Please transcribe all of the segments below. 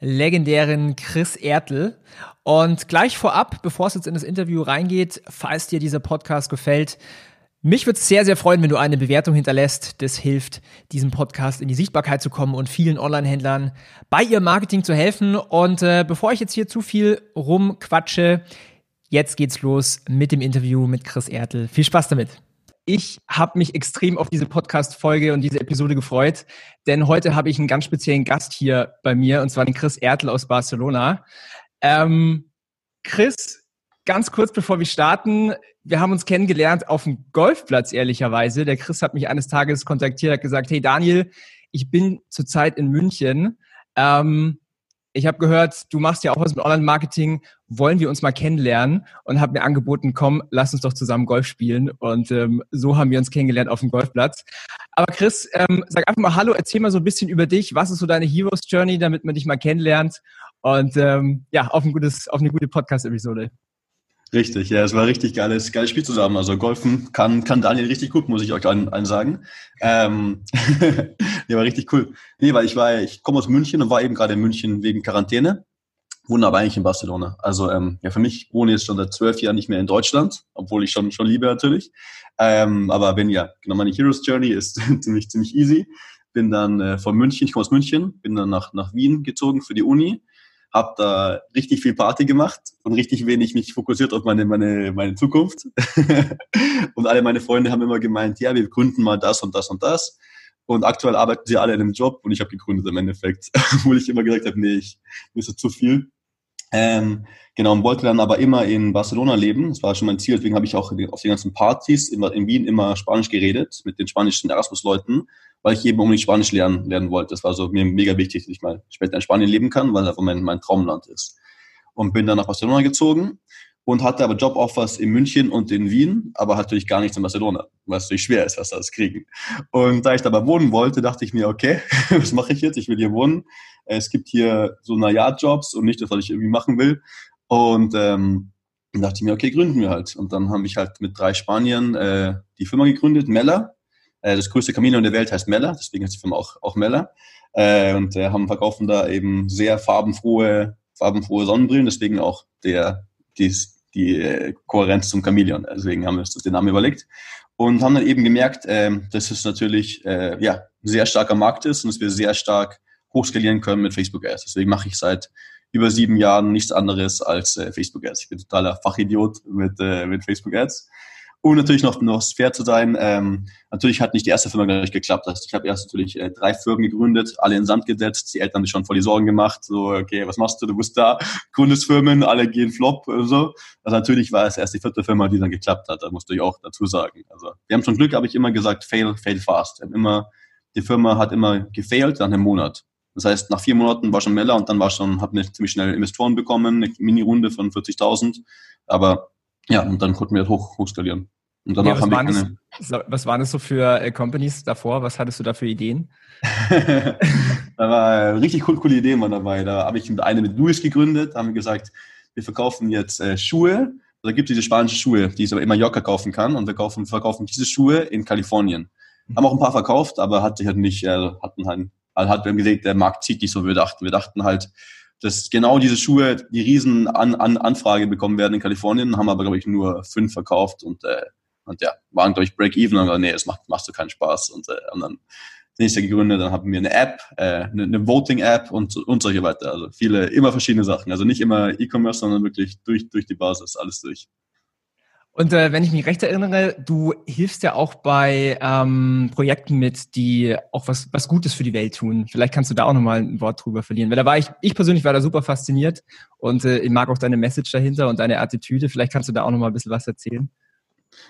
legendären Chris Ertl. Und gleich vorab, bevor es jetzt in das Interview reingeht, falls dir dieser Podcast gefällt, mich würde es sehr, sehr freuen, wenn du eine Bewertung hinterlässt. Das hilft, diesem Podcast in die Sichtbarkeit zu kommen und vielen Online-Händlern bei ihrem Marketing zu helfen. Und äh, bevor ich jetzt hier zu viel rumquatsche, jetzt geht's los mit dem Interview mit Chris Ertl. Viel Spaß damit. Ich habe mich extrem auf diese Podcast-Folge und diese Episode gefreut, denn heute habe ich einen ganz speziellen Gast hier bei mir, und zwar den Chris Ertl aus Barcelona. Ähm, Chris, ganz kurz bevor wir starten, wir haben uns kennengelernt auf dem Golfplatz, ehrlicherweise. Der Chris hat mich eines Tages kontaktiert, hat gesagt, hey Daniel, ich bin zurzeit in München. Ähm, ich habe gehört, du machst ja auch was mit Online-Marketing, wollen wir uns mal kennenlernen? Und habe mir angeboten, komm, lass uns doch zusammen Golf spielen. Und ähm, so haben wir uns kennengelernt auf dem Golfplatz. Aber Chris, ähm, sag einfach mal Hallo, erzähl mal so ein bisschen über dich. Was ist so deine Heroes Journey, damit man dich mal kennenlernt? Und ähm, ja, auf, ein gutes, auf eine gute Podcast-Episode. Richtig, ja, es war richtig geiles, geiles Spiel zusammen. Also Golfen kann, kann Daniel richtig gut, muss ich euch allen, allen sagen. Ähm, ja, war richtig cool. Nee, weil ich war, ich komme aus München und war eben gerade in München wegen Quarantäne. Aber eigentlich in Barcelona. Also ähm, ja, für mich wohne jetzt schon seit zwölf Jahren nicht mehr in Deutschland, obwohl ich schon schon liebe natürlich. Ähm, aber wenn ja, genau meine Heroes Journey ist ziemlich ziemlich easy. Bin dann äh, von München, ich komme aus München, bin dann nach nach Wien gezogen für die Uni habe da richtig viel Party gemacht und richtig wenig mich fokussiert auf meine, meine, meine Zukunft. und alle meine Freunde haben immer gemeint, ja, wir gründen mal das und das und das. Und aktuell arbeiten sie alle in einem Job und ich habe gegründet im Endeffekt, wo ich immer gesagt habe, nee, ich mir ist das zu viel. Ähm, genau, und wollte dann aber immer in Barcelona leben. Das war schon mein Ziel. Deswegen habe ich auch auf den ganzen Partys in, in Wien immer Spanisch geredet mit den spanischen Erasmus-Leuten weil ich eben unbedingt Spanisch lernen, lernen wollte. Das war so mir mega wichtig, dass ich mal später in Spanien leben kann, weil das mein, mein Traumland ist. Und bin dann nach Barcelona gezogen und hatte aber Joboffers in München und in Wien, aber natürlich gar nichts in Barcelona, weil es natürlich schwer ist, was da das kriegen. Und da ich dabei wohnen wollte, dachte ich mir, okay, was mache ich jetzt? Ich will hier wohnen. Es gibt hier so Naja-Jobs und nicht das, was ich irgendwie machen will. Und ähm, dann dachte ich mir, okay, gründen wir halt. Und dann habe ich halt mit drei Spaniern äh, die Firma gegründet, Mella. Äh, das größte Camino in der Welt heißt Mella, deswegen heißt die Firma auch, auch Mella. Äh, und äh, haben verkaufen da eben sehr farbenfrohe, farbenfrohe Sonnenbrillen, deswegen auch der, die, die äh, Kohärenz zum Chameleon. Deswegen haben wir uns den Namen überlegt und haben dann eben gemerkt, äh, dass es natürlich äh, ja, ein sehr starker Markt ist und dass wir sehr stark hochskalieren können mit Facebook Ads. Deswegen mache ich seit über sieben Jahren nichts anderes als äh, Facebook Ads. Ich bin totaler Fachidiot mit, äh, mit Facebook Ads. Und natürlich noch, noch fair zu sein, ähm, natürlich hat nicht die erste Firma gleich geklappt. Also ich habe erst natürlich äh, drei Firmen gegründet, alle in Sand gesetzt. Die Eltern haben sich schon voll die Sorgen gemacht. So, okay, was machst du? Du bist da, gründest Firmen, alle gehen flop und so. Also natürlich war es erst die vierte Firma, die dann geklappt hat. Da musste ich auch dazu sagen. Also wir haben schon Glück, habe ich immer gesagt, fail, fail fast. Wir haben immer, die Firma hat immer gefailt nach einem Monat. Das heißt, nach vier Monaten war schon Meller und dann war schon, hat wir ziemlich schnell Investoren bekommen, eine Mini-Runde von 40.000. Aber ja, und dann konnten wir hoch, hochskalieren. Und danach ja, haben wir keine... Das, was waren das so für äh, Companies davor? Was hattest du da für Ideen? da war richtig cool, coole Ideen waren dabei. Da habe ich eine mit Luis gegründet, haben wir gesagt, wir verkaufen jetzt äh, Schuhe. Da gibt es diese spanischen Schuhe, die man immer Mallorca kaufen kann. Und wir kaufen, verkaufen diese Schuhe in Kalifornien. Haben auch ein paar verkauft, aber hat sich halt nicht, äh, hatten halt, also hat, haben gesehen, der Markt zieht nicht so, wie wir dachten. Wir dachten halt, dass genau diese Schuhe die riesen An An Anfrage bekommen werden in Kalifornien, haben aber, glaube ich, nur fünf verkauft und äh, und ja, waren, glaube ich, Break-Even und nee, es macht, macht so keinen Spaß. Und, äh, und dann das nächste gegründet, dann haben wir eine App, äh, eine, eine Voting-App und, und solche weiter. Also viele, immer verschiedene Sachen. Also nicht immer E-Commerce, sondern wirklich durch, durch die Basis, alles durch. Und äh, wenn ich mich recht erinnere, du hilfst ja auch bei ähm, Projekten mit, die auch was, was Gutes für die Welt tun. Vielleicht kannst du da auch nochmal ein Wort drüber verlieren. Weil da war ich, ich persönlich war da super fasziniert und äh, ich mag auch deine Message dahinter und deine Attitüde. Vielleicht kannst du da auch nochmal ein bisschen was erzählen.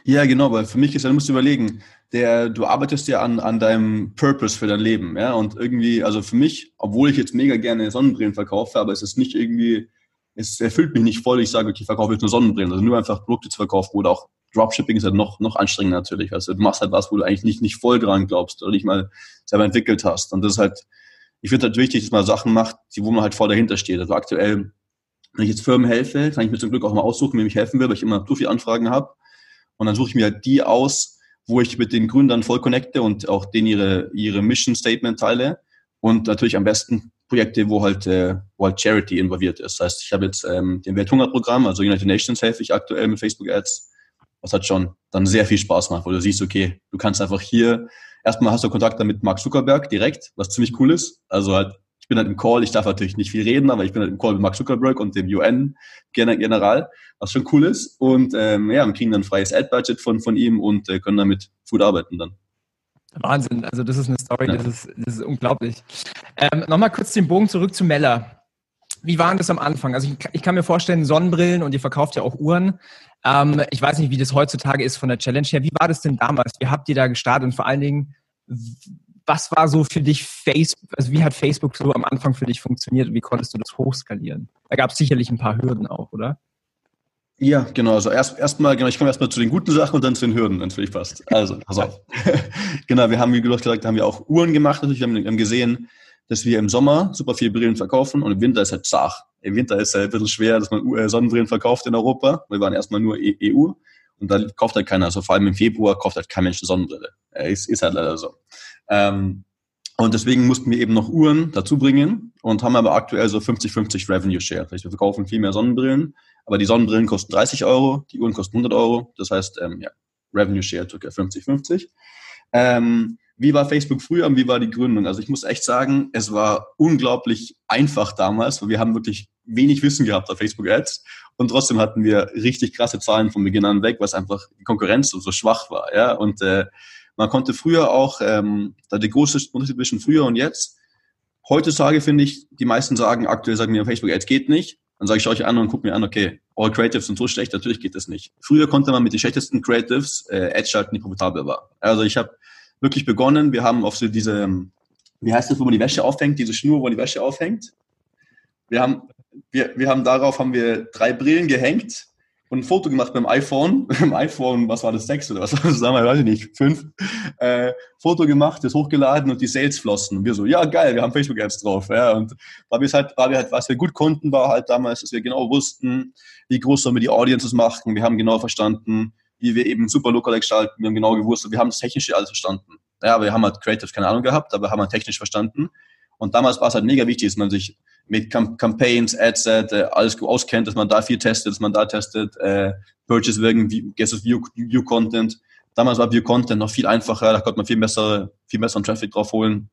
Ja, genau, weil für mich ist, du musst überlegen, der, du arbeitest ja an, an deinem Purpose für dein Leben, ja, und irgendwie, also für mich, obwohl ich jetzt mega gerne Sonnenbrillen verkaufe, aber es ist nicht irgendwie, es erfüllt mich nicht voll, ich sage, okay, ich verkaufe jetzt nur Sonnenbrillen, also nur einfach Produkte zu verkaufen oder auch Dropshipping ist halt noch, noch anstrengender natürlich, also du machst halt was, wo du eigentlich nicht, nicht voll dran glaubst oder nicht mal selber entwickelt hast. Und das ist halt, ich finde halt wichtig, dass man Sachen macht, die, wo man halt voll dahinter steht, also aktuell, wenn ich jetzt Firmen helfe, kann ich mir zum Glück auch mal aussuchen, wem ich helfen will, weil ich immer so viele Anfragen habe. Und dann suche ich mir halt die aus, wo ich mit den Gründern voll connecte und auch denen ihre, ihre Mission Statement teile. Und natürlich am besten Projekte, wo halt, äh, wo halt Charity involviert ist. Das heißt, ich habe jetzt ähm, den Welthungerprogramm, also United Nations helfe ich aktuell mit Facebook Ads, was hat schon dann sehr viel Spaß macht, wo du siehst, okay, du kannst einfach hier, erstmal hast du Kontakt mit Mark Zuckerberg direkt, was ziemlich cool ist. Also halt ich bin halt im Call, ich darf natürlich nicht viel reden, aber ich bin halt im Call mit Mark Zuckerberg und dem UN-General, was schon cool ist. Und ähm, ja, wir kriegen dann ein freies Ad-Budget von, von ihm und äh, können damit gut arbeiten dann. Wahnsinn, also das ist eine Story, ja. das, ist, das ist unglaublich. Ähm, Nochmal kurz den Bogen zurück zu Mella. Wie war das am Anfang? Also ich, ich, kann mir vorstellen, Sonnenbrillen und ihr verkauft ja auch Uhren. Ähm, ich weiß nicht, wie das heutzutage ist von der Challenge her. Wie war das denn damals? Wie habt ihr da gestartet und vor allen Dingen, was war so für dich Facebook, also wie hat Facebook so am Anfang für dich funktioniert und wie konntest du das hochskalieren? Da gab es sicherlich ein paar Hürden auch, oder? Ja, genau. Also erst erstmal, genau, ich komme erstmal zu den guten Sachen und dann zu den Hürden, wenn es für dich passt. Also, pass auf. genau, wir haben, wie gesagt, haben wir auch Uhren gemacht. Natürlich, wir haben gesehen, dass wir im Sommer super viel Brillen verkaufen und im Winter ist halt zart. Im Winter ist es halt ein bisschen schwer, dass man äh, Sonnenbrillen verkauft in Europa. Wir waren erstmal nur EU und da kauft halt keiner. Also vor allem im Februar kauft halt kein Mensch eine Sonnenbrille. Ist, ist halt leider so. Ähm, und deswegen mussten wir eben noch Uhren dazu bringen und haben aber aktuell so 50-50 Revenue Share. Das heißt, wir verkaufen viel mehr Sonnenbrillen, aber die Sonnenbrillen kosten 30 Euro, die Uhren kosten 100 Euro. Das heißt, ähm, ja, Revenue Share circa 50-50. Ähm, wie war Facebook früher und wie war die Gründung? Also ich muss echt sagen, es war unglaublich einfach damals, weil wir haben wirklich wenig Wissen gehabt auf Facebook Ads und trotzdem hatten wir richtig krasse Zahlen von Beginn an weg, was einfach die Konkurrenz so, so schwach war. Ja? Und äh, man konnte früher auch, ähm, da der große Unterschied zwischen früher und jetzt, heutzutage finde ich, die meisten sagen, aktuell sagen mir Facebook Ads geht nicht. Dann sage ich euch an und gucke mir an, okay, all Creatives sind so schlecht, natürlich geht das nicht. Früher konnte man mit den schlechtesten Creatives äh, Ads schalten, die profitabel war. Also ich habe wirklich begonnen. Wir haben auf so diese, wie heißt das, wo man die Wäsche aufhängt, diese Schnur, wo man die Wäsche aufhängt. Wir haben, wir, wir haben darauf haben wir drei Brillen gehängt und ein Foto gemacht beim iPhone, beim iPhone, was war das, 6 oder was war das damals, weiß ich nicht, 5, äh, Foto gemacht, das hochgeladen und die Sales flossen. Und wir so, ja geil, wir haben Facebook-Ads drauf. Ja, und weil wir halt, weil wir halt, was wir gut konnten, war halt damals, dass wir genau wussten, wie groß sollen wir die Audiences machen. Wir haben genau verstanden, wie wir eben super lokal gestalten. Wir haben genau gewusst, wir haben das Technische alles verstanden. Ja, wir haben halt Creative keine Ahnung gehabt, aber haben halt technisch verstanden. Und damals war es halt mega wichtig, dass man sich mit Cam Campaigns, Adset, äh, alles auskennt, dass man da viel testet, dass man da testet, äh, Purchase wirken, Guesses View, View Content. Damals war View Content noch viel einfacher, da konnte man viel besser, viel besseren Traffic drauf holen.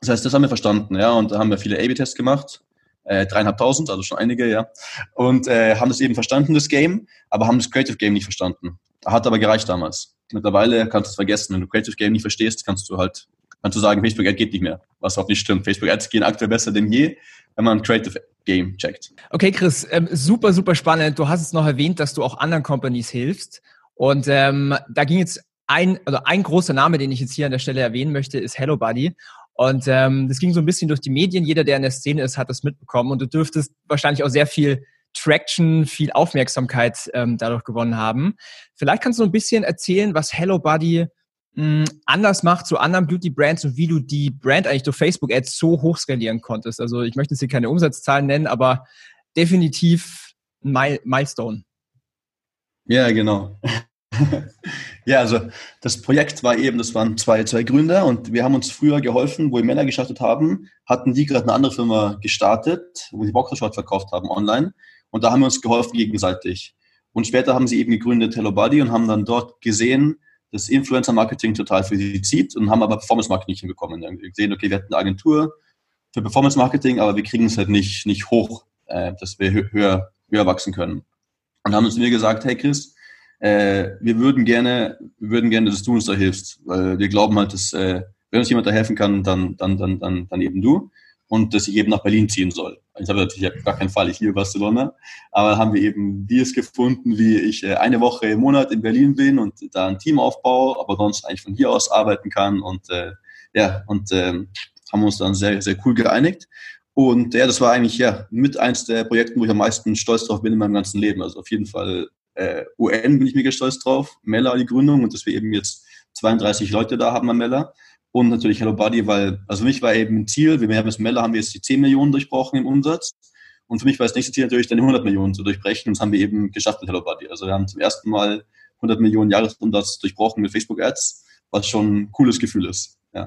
Das heißt, das haben wir verstanden, ja, und da haben wir viele A-B-Tests gemacht, äh, dreieinhalbtausend, also schon einige, ja, und äh, haben das eben verstanden, das Game, aber haben das Creative Game nicht verstanden. Hat aber gereicht damals. Mittlerweile kannst du es vergessen, wenn du Creative Game nicht verstehst, kannst du halt kannst du sagen, Facebook Ads geht nicht mehr, was auch nicht stimmt. Facebook Ads gehen aktuell besser denn je, wenn man Creative Game checkt. Okay, Chris, ähm, super, super spannend. Du hast es noch erwähnt, dass du auch anderen Companies hilfst. Und ähm, da ging jetzt ein, also ein großer Name, den ich jetzt hier an der Stelle erwähnen möchte, ist Hello Buddy. Und ähm, das ging so ein bisschen durch die Medien. Jeder, der in der Szene ist, hat das mitbekommen. Und du dürftest wahrscheinlich auch sehr viel Traction, viel Aufmerksamkeit ähm, dadurch gewonnen haben. Vielleicht kannst du ein bisschen erzählen, was Hello Buddy anders macht zu anderen Beauty-Brands und wie du die Brand eigentlich durch Facebook-Ads so hochskalieren konntest. Also ich möchte jetzt hier keine Umsatzzahlen nennen, aber definitiv ein Milestone. Ja, genau. ja, also das Projekt war eben, das waren zwei, zwei Gründer und wir haben uns früher geholfen, wo wir Männer gestartet haben, hatten die gerade eine andere Firma gestartet, wo sie Boxershort verkauft haben online und da haben wir uns geholfen gegenseitig. Und später haben sie eben gegründet Hello Buddy und haben dann dort gesehen, das Influencer-Marketing total für sie zieht und haben aber Performance-Marketing nicht hinbekommen. Wir haben gesehen, okay, wir hatten eine Agentur für Performance-Marketing, aber wir kriegen es halt nicht, nicht hoch, äh, dass wir höher, höher wachsen können. Und haben uns mir gesagt, hey Chris, äh, wir würden gerne, wir würden gerne, dass du uns da hilfst, weil wir glauben halt, dass äh, wenn uns jemand da helfen kann, dann, dann, dann, dann, dann eben du. Und dass ich eben nach Berlin ziehen soll. Ich habe natürlich gar keinen Fall, liebe Barcelona, aber haben wir eben Deals gefunden, wie ich äh, eine Woche im Monat in Berlin bin und da ein Team aufbaue, aber sonst eigentlich von hier aus arbeiten kann und äh, ja, und äh, haben uns dann sehr, sehr cool geeinigt. Und ja, das war eigentlich ja mit eins der Projekte, wo ich am meisten stolz drauf bin in meinem ganzen Leben. Also auf jeden Fall äh, UN bin ich mega stolz drauf, Mella die Gründung und dass wir eben jetzt 32 Leute da haben am Mella. Und natürlich Hello Buddy, weil, also für mich war eben ein Ziel, wir haben das Mella haben wir jetzt die 10 Millionen durchbrochen im Umsatz. Und für mich war das nächste Ziel natürlich dann die 100 Millionen zu durchbrechen. Und das haben wir eben geschafft mit Hello Buddy. Also wir haben zum ersten Mal 100 Millionen Jahresumsatz durchbrochen mit Facebook Ads, was schon ein cooles Gefühl ist. Ja.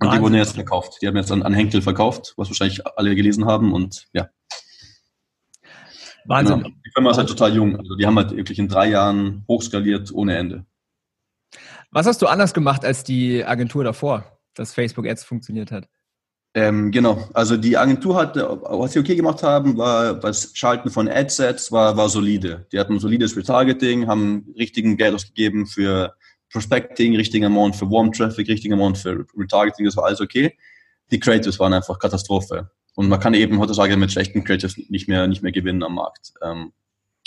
Und Wahnsinn. die wurden jetzt verkauft. Die haben jetzt an, an Henkel verkauft, was wahrscheinlich alle gelesen haben. Und ja. Wahnsinn. Genau. Die Firma ist halt total jung. Also die haben halt wirklich in drei Jahren hochskaliert ohne Ende. Was hast du anders gemacht als die Agentur davor, dass Facebook Ads funktioniert hat? Ähm, genau, also die Agentur hat, was sie okay gemacht haben, war das Schalten von Adsets war, war solide. Die hatten solides Retargeting, haben richtigen Geld ausgegeben für Prospecting, richtigen Amount für Warm Traffic, richtigen Amount für Retargeting, das war alles okay. Die Creatives waren einfach Katastrophe. Und man kann eben heutzutage mit schlechten Creatives nicht mehr, nicht mehr gewinnen am Markt. Ähm,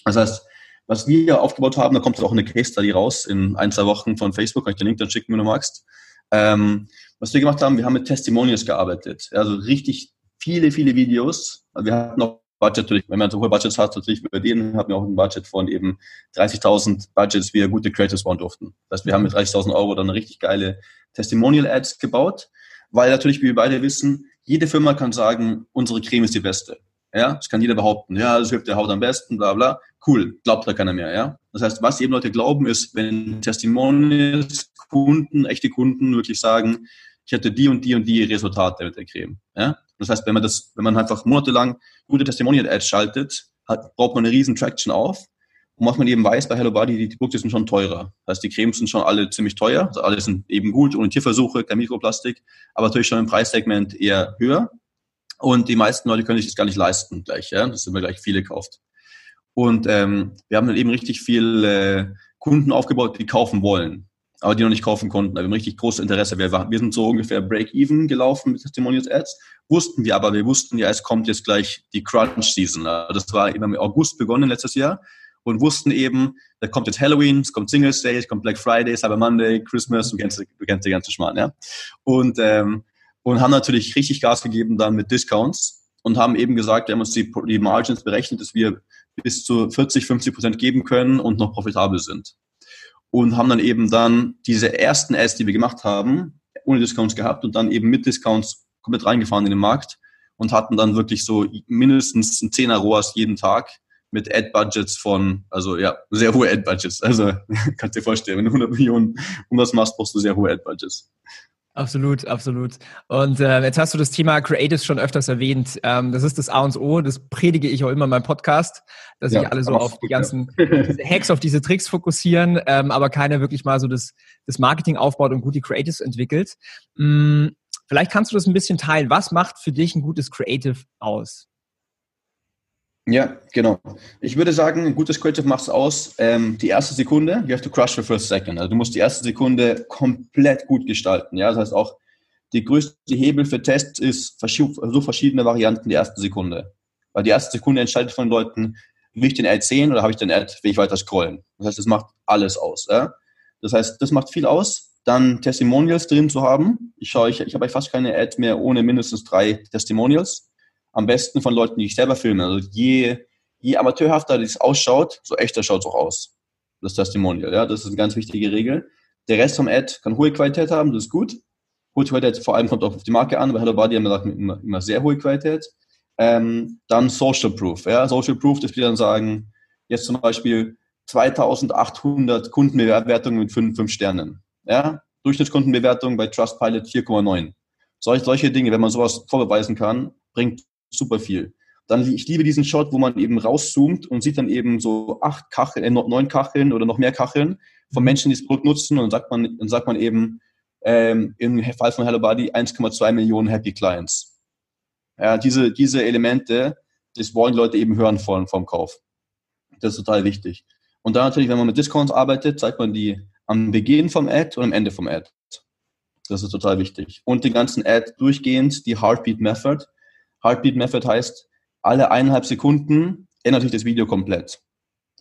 das heißt, was wir aufgebaut haben, da kommt auch eine Case Study raus in ein, zwei Wochen von Facebook, kann ich den Link dann schicken, wenn du magst. Ähm, was wir gemacht haben, wir haben mit Testimonials gearbeitet. Also richtig viele, viele Videos. Wir hatten auch Budget natürlich, wenn man so hohe Budgets hat, natürlich bei denen hatten wir auch ein Budget von eben 30.000 Budgets, wie wir gute Creators bauen durften. Das heißt, wir haben mit 30.000 Euro dann richtig geile Testimonial-Ads gebaut, weil natürlich, wie wir beide wissen, jede Firma kann sagen, unsere Creme ist die beste. Ja, das kann jeder behaupten. Ja, das hilft der Haut am besten, bla, bla. Cool, glaubt da keiner mehr, ja. Das heißt, was eben Leute glauben, ist, wenn Testimonials, Kunden, echte Kunden wirklich sagen, ich hatte die und die und die Resultate mit der Creme, ja. Das heißt, wenn man das, wenn man einfach monatelang gute Testimonial-Ads schaltet, hat, baut man eine riesen Traction auf. Und was man eben weiß bei Hello Body, die Produkte sind schon teurer. Das heißt, die Cremes sind schon alle ziemlich teuer. Also alle sind eben gut, ohne Tierversuche, kein Mikroplastik, aber natürlich schon im Preissegment eher höher. Und die meisten Leute können sich das gar nicht leisten gleich, ja. Das sind wir gleich viele kauft. Und ähm, wir haben dann eben richtig viel äh, Kunden aufgebaut, die kaufen wollen aber die noch nicht kaufen konnten. Wir haben richtig großes Interesse. Wir, wir sind so ungefähr Break-Even gelaufen mit Testimonials Ads. Wussten wir aber, wir wussten ja, es kommt jetzt gleich die Crunch-Season. Das war immer im August begonnen letztes Jahr und wussten eben, da kommt jetzt Halloween, es kommt Singles Day, es kommt Black Friday, Cyber Monday, Christmas, du kennst, du kennst den ganzen Schmarrn, ja. Und, ähm, und haben natürlich richtig Gas gegeben dann mit Discounts und haben eben gesagt, wir haben uns die, die Margins berechnet, dass wir bis zu 40, 50 Prozent geben können und noch profitabel sind und haben dann eben dann diese ersten Ads, die wir gemacht haben, ohne Discounts gehabt und dann eben mit Discounts komplett reingefahren in den Markt und hatten dann wirklich so mindestens ein Zehner ROAS jeden Tag mit Ad-Budgets von, also ja, sehr hohe Ad-Budgets. Also kannst dir vorstellen, wenn du 100 Millionen Umsatz machst, brauchst du sehr hohe Ad-Budgets. Absolut, absolut. Und äh, jetzt hast du das Thema Creatives schon öfters erwähnt. Ähm, das ist das A und O. Das predige ich auch immer in meinem Podcast, dass ja, sich alle so auf die ganzen ja. Hacks, auf diese Tricks fokussieren, ähm, aber keiner wirklich mal so das, das Marketing aufbaut und gute Creatives entwickelt. Hm, vielleicht kannst du das ein bisschen teilen. Was macht für dich ein gutes Creative aus? Ja, genau. Ich würde sagen, ein gutes Creative macht es aus. Ähm, die erste Sekunde, you have to crush the first second. Also du musst die erste Sekunde komplett gut gestalten. Ja, das heißt auch, die größte Hebel für Tests ist so verschiedene Varianten die erste Sekunde. Weil die erste Sekunde entscheidet von Leuten, will ich den Ad sehen oder habe ich den Ad, will ich weiter scrollen. Das heißt, das macht alles aus. Ja? Das heißt, das macht viel aus. Dann Testimonials drin zu haben. Ich schaue, ich, ich habe fast keine Ad mehr ohne mindestens drei Testimonials am besten von Leuten, die ich selber filme. Also je, je amateurhafter das ausschaut, so echter schaut es auch aus. Das Testimonial, ja, das ist eine ganz wichtige Regel. Der Rest vom Ad kann hohe Qualität haben, das ist gut. Hohe Qualität vor allem kommt auch auf die Marke an, weil Hello Body haben wir immer, immer sehr hohe Qualität. Ähm, dann Social Proof. Ja, Social Proof, das wir dann sagen, jetzt zum Beispiel 2800 Kundenbewertungen mit 5, 5 Sternen. Ja, Durchschnittskundenbewertung bei Trustpilot 4,9. Solche, solche Dinge, wenn man sowas vorbeweisen kann, bringt super viel. Dann, ich liebe diesen Shot, wo man eben rauszoomt und sieht dann eben so acht Kacheln, äh, neun Kacheln oder noch mehr Kacheln von mhm. Menschen, die das Produkt nutzen und dann sagt man, dann sagt man eben, ähm, im Fall von Hello Body 1,2 Millionen Happy Clients. Ja, diese, diese Elemente, das wollen die Leute eben hören vor, vom Kauf. Das ist total wichtig. Und dann natürlich, wenn man mit Discounts arbeitet, zeigt man die am Beginn vom Ad und am Ende vom Ad. Das ist total wichtig. Und die ganzen Ad durchgehend die Heartbeat Method. Heartbeat Method heißt, alle eineinhalb Sekunden ändert sich das Video komplett.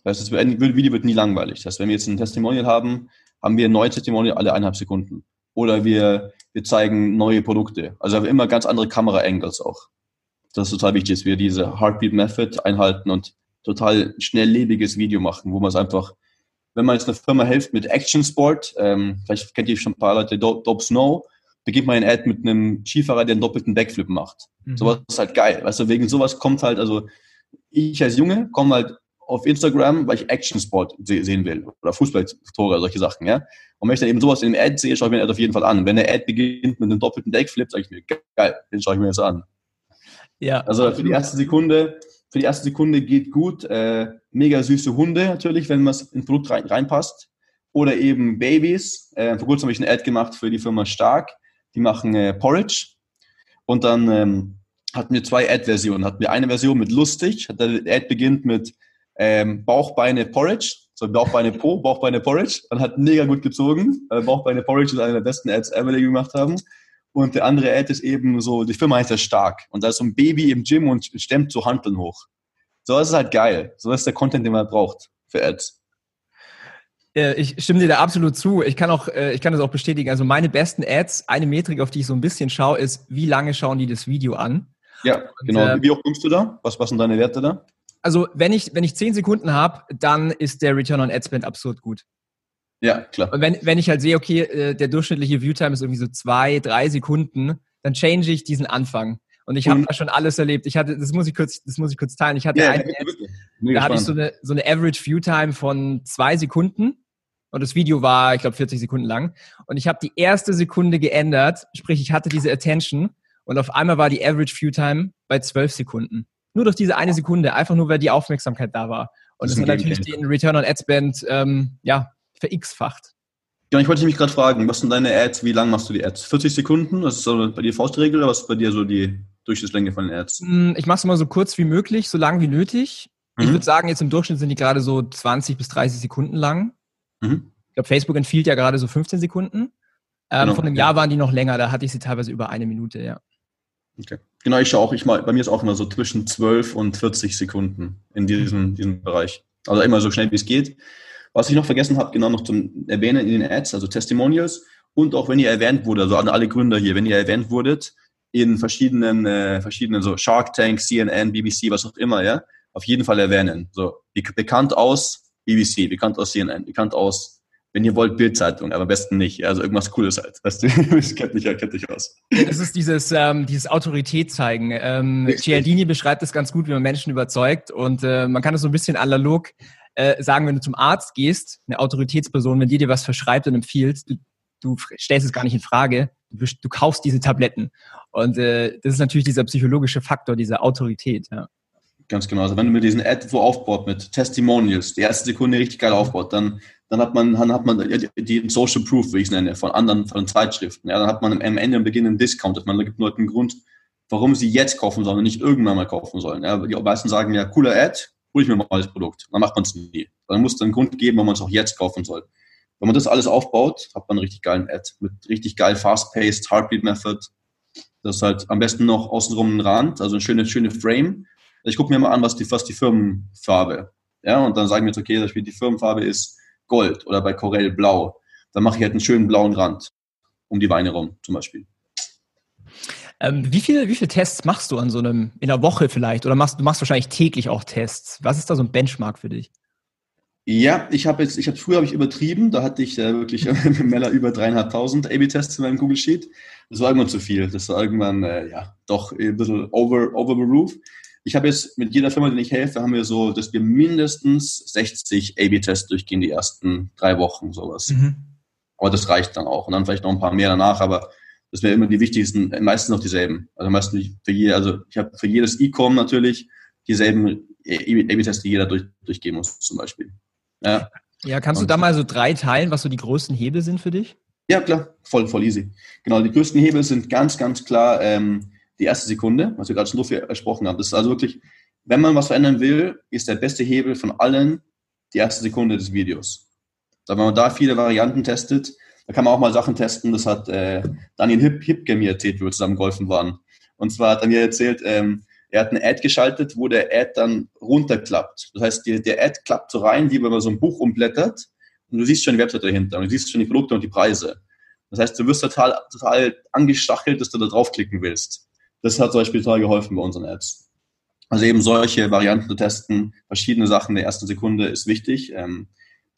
Das heißt, das Video wird nie langweilig. Das heißt, wenn wir jetzt ein Testimonial haben, haben wir ein neues Testimonial alle eineinhalb Sekunden. Oder wir, wir zeigen neue Produkte. Also wir haben immer ganz andere Kamera-Angles auch. Das ist total wichtig, dass wir diese Heartbeat Method einhalten und total schnelllebiges Video machen, wo man es einfach, wenn man jetzt einer Firma hilft mit Action Sport, ähm, vielleicht kennt ihr schon ein paar Leute, Dope Snow, beginnt man ein Ad mit einem Skifahrer, der einen doppelten Backflip macht. Mhm. Sowas ist halt geil. Weißt du, wegen sowas kommt halt, also ich als Junge komme halt auf Instagram, weil ich Action-Sport sehen will oder Fußballtore, solche Sachen, ja. Und wenn ich dann eben sowas in dem Ad sehe, schaue ich mir das auf jeden Fall an. Wenn der Ad beginnt mit einem doppelten Backflip, sage ich mir, geil, den schaue ich mir jetzt an. Ja. Also für die erste Sekunde, für die erste Sekunde geht gut. Äh, mega süße Hunde natürlich, wenn man es ins Produkt rein, reinpasst. Oder eben Babys. Äh, vor kurzem habe ich eine Ad gemacht für die Firma Stark. Die machen äh, Porridge. Und dann ähm, hatten wir zwei Ad-Versionen. Hatten wir eine Version mit lustig. Der Ad beginnt mit ähm, Bauchbeine Porridge. So Bauchbeine Po, Bauchbeine Porridge. Dann hat mega gut gezogen. Äh, Bauchbeine Porridge ist eine der besten Ads ever, die wir gemacht haben. Und der andere Ad ist eben so, die Firma heißt ja stark. Und da ist so ein Baby im Gym und stemmt so Handeln hoch. So ist es halt geil. So ist der Content, den man braucht für Ads. Ich stimme dir da absolut zu. Ich kann auch, äh, ich kann das auch bestätigen. Also meine besten Ads, eine Metrik, auf die ich so ein bisschen schaue, ist, wie lange schauen die das Video an? Ja, genau. Und, äh, wie hoch kommst du da? Was, was sind deine Werte da? Also wenn ich, wenn ich zehn Sekunden habe, dann ist der Return on Ad Spend absurd gut. Ja, klar. Und wenn, wenn ich halt sehe, okay, äh, der durchschnittliche Viewtime ist irgendwie so zwei, drei Sekunden, dann change ich diesen Anfang. Und ich habe da schon alles erlebt. Ich hatte, das muss ich kurz, das muss ich kurz teilen. Ich hatte ja, eine App, da hatte ich so eine, so eine Average Viewtime von zwei Sekunden. Und das Video war, ich glaube, 40 Sekunden lang. Und ich habe die erste Sekunde geändert, sprich, ich hatte diese Attention und auf einmal war die Average Viewtime bei zwölf Sekunden. Nur durch diese eine Sekunde, einfach nur, weil die Aufmerksamkeit da war. Und das, das hat natürlich den Return on Ad Spend ähm, ja, verx-facht. Ja, ich wollte mich gerade fragen, was sind deine Ads, wie lang machst du die Ads? 40 Sekunden? Was ist so bei dir Faustregel oder was ist bei dir so die Durchschnittslänge von den Ads? Hm, ich mache es immer so kurz wie möglich, so lang wie nötig. Mhm. Ich würde sagen, jetzt im Durchschnitt sind die gerade so 20 bis 30 Sekunden lang. Mhm. Ich glaube, Facebook empfiehlt ja gerade so 15 Sekunden. Ähm, genau, von einem Jahr waren die noch länger, da hatte ich sie teilweise über eine Minute, ja. Okay. Genau, ich schaue auch, ich mal, bei mir ist auch immer so zwischen 12 und 40 Sekunden in diesem, diesem Bereich. Also immer so schnell wie es geht. Was ich noch vergessen habe, genau noch zum Erwähnen in den Ads, also Testimonials und auch wenn ihr erwähnt wurde, also alle Gründer hier, wenn ihr erwähnt wurdet in verschiedenen, äh, verschiedenen so Shark Tank, CNN, BBC, was auch immer, ja, auf jeden Fall erwähnen. So bekannt aus BBC, bekannt aus CNN, bekannt aus wenn ihr wollt, Bildzeitung, aber am besten nicht. Also irgendwas Cooles halt. Weißt du, das kennt mich, kennt dich aus. Ja, das ist dieses, ähm, dieses Autorität zeigen. Ähm, Cialdini beschreibt das ganz gut, wie man Menschen überzeugt. Und äh, man kann es so ein bisschen analog äh, sagen, wenn du zum Arzt gehst, eine Autoritätsperson, wenn die dir was verschreibt und empfiehlt, du, du stellst es gar nicht in Frage, du, du kaufst diese Tabletten. Und äh, das ist natürlich dieser psychologische Faktor, diese Autorität. Ja. Ganz genau. Also wenn du mir diesen Ad so aufbaut mit Testimonials, die erste Sekunde richtig geil aufbaut, dann, dann hat man, dann hat man die Social Proof, wie ich es nenne, von anderen, von Zeitschriften. Ja, dann hat man am Ende, am Beginn einen Discount. Man gibt Leuten einen Grund, warum sie jetzt kaufen sollen und nicht irgendwann mal kaufen sollen. Ja, die meisten sagen ja, cooler Ad, hole ich mir mal das Produkt. Dann macht man es nie. Dann muss es einen Grund geben, warum man es auch jetzt kaufen soll. Wenn man das alles aufbaut, hat man einen richtig geilen Ad mit richtig geil fast-paced Heartbeat Method. Das ist halt am besten noch außenrum ein Rand, also eine schöne, schöne Frame. Ich gucke mir mal an, was die, was die Firmenfarbe. Ja, und dann sagen wir jetzt, okay, die Firmenfarbe ist Gold oder bei Corell blau. Dann mache ich halt einen schönen blauen Rand um die Weine rum, zum Beispiel. Ähm, wie viele wie viel Tests machst du an so einem, in der Woche vielleicht? Oder machst du machst wahrscheinlich täglich auch Tests? Was ist da so ein Benchmark für dich? Ja, ich habe jetzt, ich habe früher habe ich übertrieben, da hatte ich äh, wirklich mit Meller über dreieinhalbtausend A/B-Tests in meinem Google Sheet. Das war irgendwann zu viel. Das war irgendwann äh, ja doch ein bisschen over over the roof. Ich habe jetzt mit jeder Firma, die ich helfe, haben wir so, dass wir mindestens 60 A/B-Tests durchgehen die ersten drei Wochen sowas. Mhm. Aber das reicht dann auch und dann vielleicht noch ein paar mehr danach. Aber das wäre immer die wichtigsten, meistens noch dieselben. Also meistens für je, also ich habe für jedes E-Com natürlich dieselben A-B-Tests, die jeder durch, durchgehen muss, zum Beispiel. Ja, ja kannst du da mal so drei teilen, was so die größten Hebel sind für dich? Ja, klar, voll, voll easy. Genau, die größten Hebel sind ganz, ganz klar ähm, die erste Sekunde, was wir gerade schon so viel ersprochen haben. Das ist also wirklich, wenn man was verändern will, ist der beste Hebel von allen die erste Sekunde des Videos. Da, wenn man da viele Varianten testet, Da kann man auch mal Sachen testen. Das hat äh, Daniel Hip, Hipke mir erzählt, wie wir zusammen golfen waren. Und zwar hat er mir erzählt, ähm, er hat eine Ad geschaltet, wo der Ad dann runterklappt. Das heißt, die, der Ad klappt so rein, wie wenn man so ein Buch umblättert und du siehst schon die Website dahinter und du siehst schon die Produkte und die Preise. Das heißt, du wirst total, total angestachelt, dass du da draufklicken willst. Das hat zum Beispiel total geholfen bei unseren Ads. Also eben solche Varianten zu testen, verschiedene Sachen in der ersten Sekunde ist wichtig. Ähm,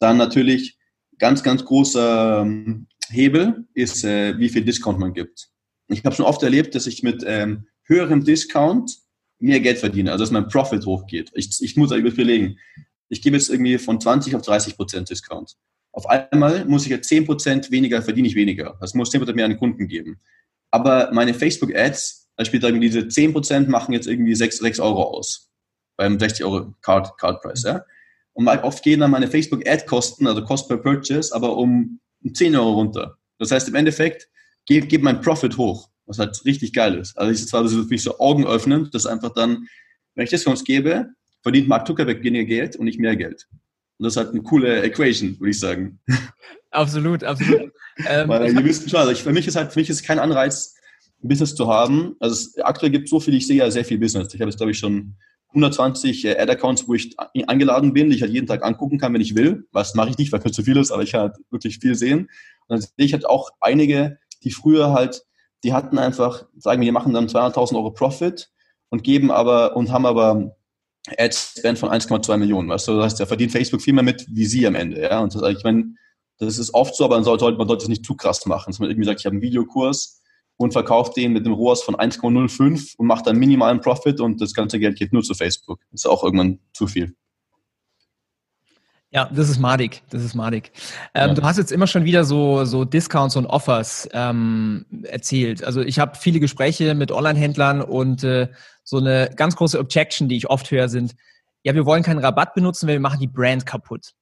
dann natürlich ganz, ganz großer ähm, Hebel ist, äh, wie viel Discount man gibt. Ich habe schon oft erlebt, dass ich mit ähm, höherem Discount mehr Geld verdiene, also dass mein Profit hochgeht. Ich, ich muss da überlegen. Ich gebe jetzt irgendwie von 20 auf 30 Prozent Discount. Auf einmal muss ich ja 10 Prozent weniger, verdiene ich weniger. Das muss 10 Prozent mehr an den Kunden geben. Aber meine Facebook-Ads, da spielt irgendwie diese 10 Prozent machen jetzt irgendwie 6, 6 Euro aus. Beim 60 Euro Card, Card Price, ja. Und oft gehen dann meine Facebook-Ad-Kosten, also Cost per Purchase, aber um 10 Euro runter. Das heißt, im Endeffekt geht, geht mein Profit hoch, was halt richtig geil ist. Also ich war so wirklich so Augen öffnen, dass einfach dann, wenn ich Discounts gebe, verdient Mark Zuckerberg weniger Geld und nicht mehr Geld. Und das ist halt eine coole Equation, würde ich sagen. Absolut, absolut. ähm, Weil ihr wisst schon, also ich, für mich ist halt, für mich ist kein Anreiz, Business zu haben. Also aktuell gibt es so viel, ich sehe ja sehr viel Business. Ich habe jetzt, glaube ich, schon 120 äh, Ad-Accounts, wo ich eingeladen bin, die ich halt jeden Tag angucken kann, wenn ich will. Was mache ich nicht, weil es zu viel ist, aber ich halt wirklich viel sehen. Und dann sehe ich halt auch einige, die früher halt, die hatten einfach, sagen wir, die machen dann 200.000 Euro Profit und geben aber und haben aber Ad-Spend von 1,2 Millionen. Weißt du? Das heißt, der verdient Facebook viel mehr mit wie sie am Ende. Ja? Und das, ich meine, das ist oft so, aber man sollte, man sollte es nicht zu krass machen. Dass man irgendwie sagt, ich habe einen Videokurs und verkauft den mit einem ROAS von 1,05 und macht dann minimalen Profit und das ganze Geld geht nur zu Facebook. Ist auch irgendwann zu viel. Ja, das ist madig. Das ist madig. Ähm, ja. Du hast jetzt immer schon wieder so, so Discounts und Offers ähm, erzählt. Also ich habe viele Gespräche mit Online-Händlern und äh, so eine ganz große Objection, die ich oft höre, sind, ja, wir wollen keinen Rabatt benutzen, weil wir machen die Brand kaputt.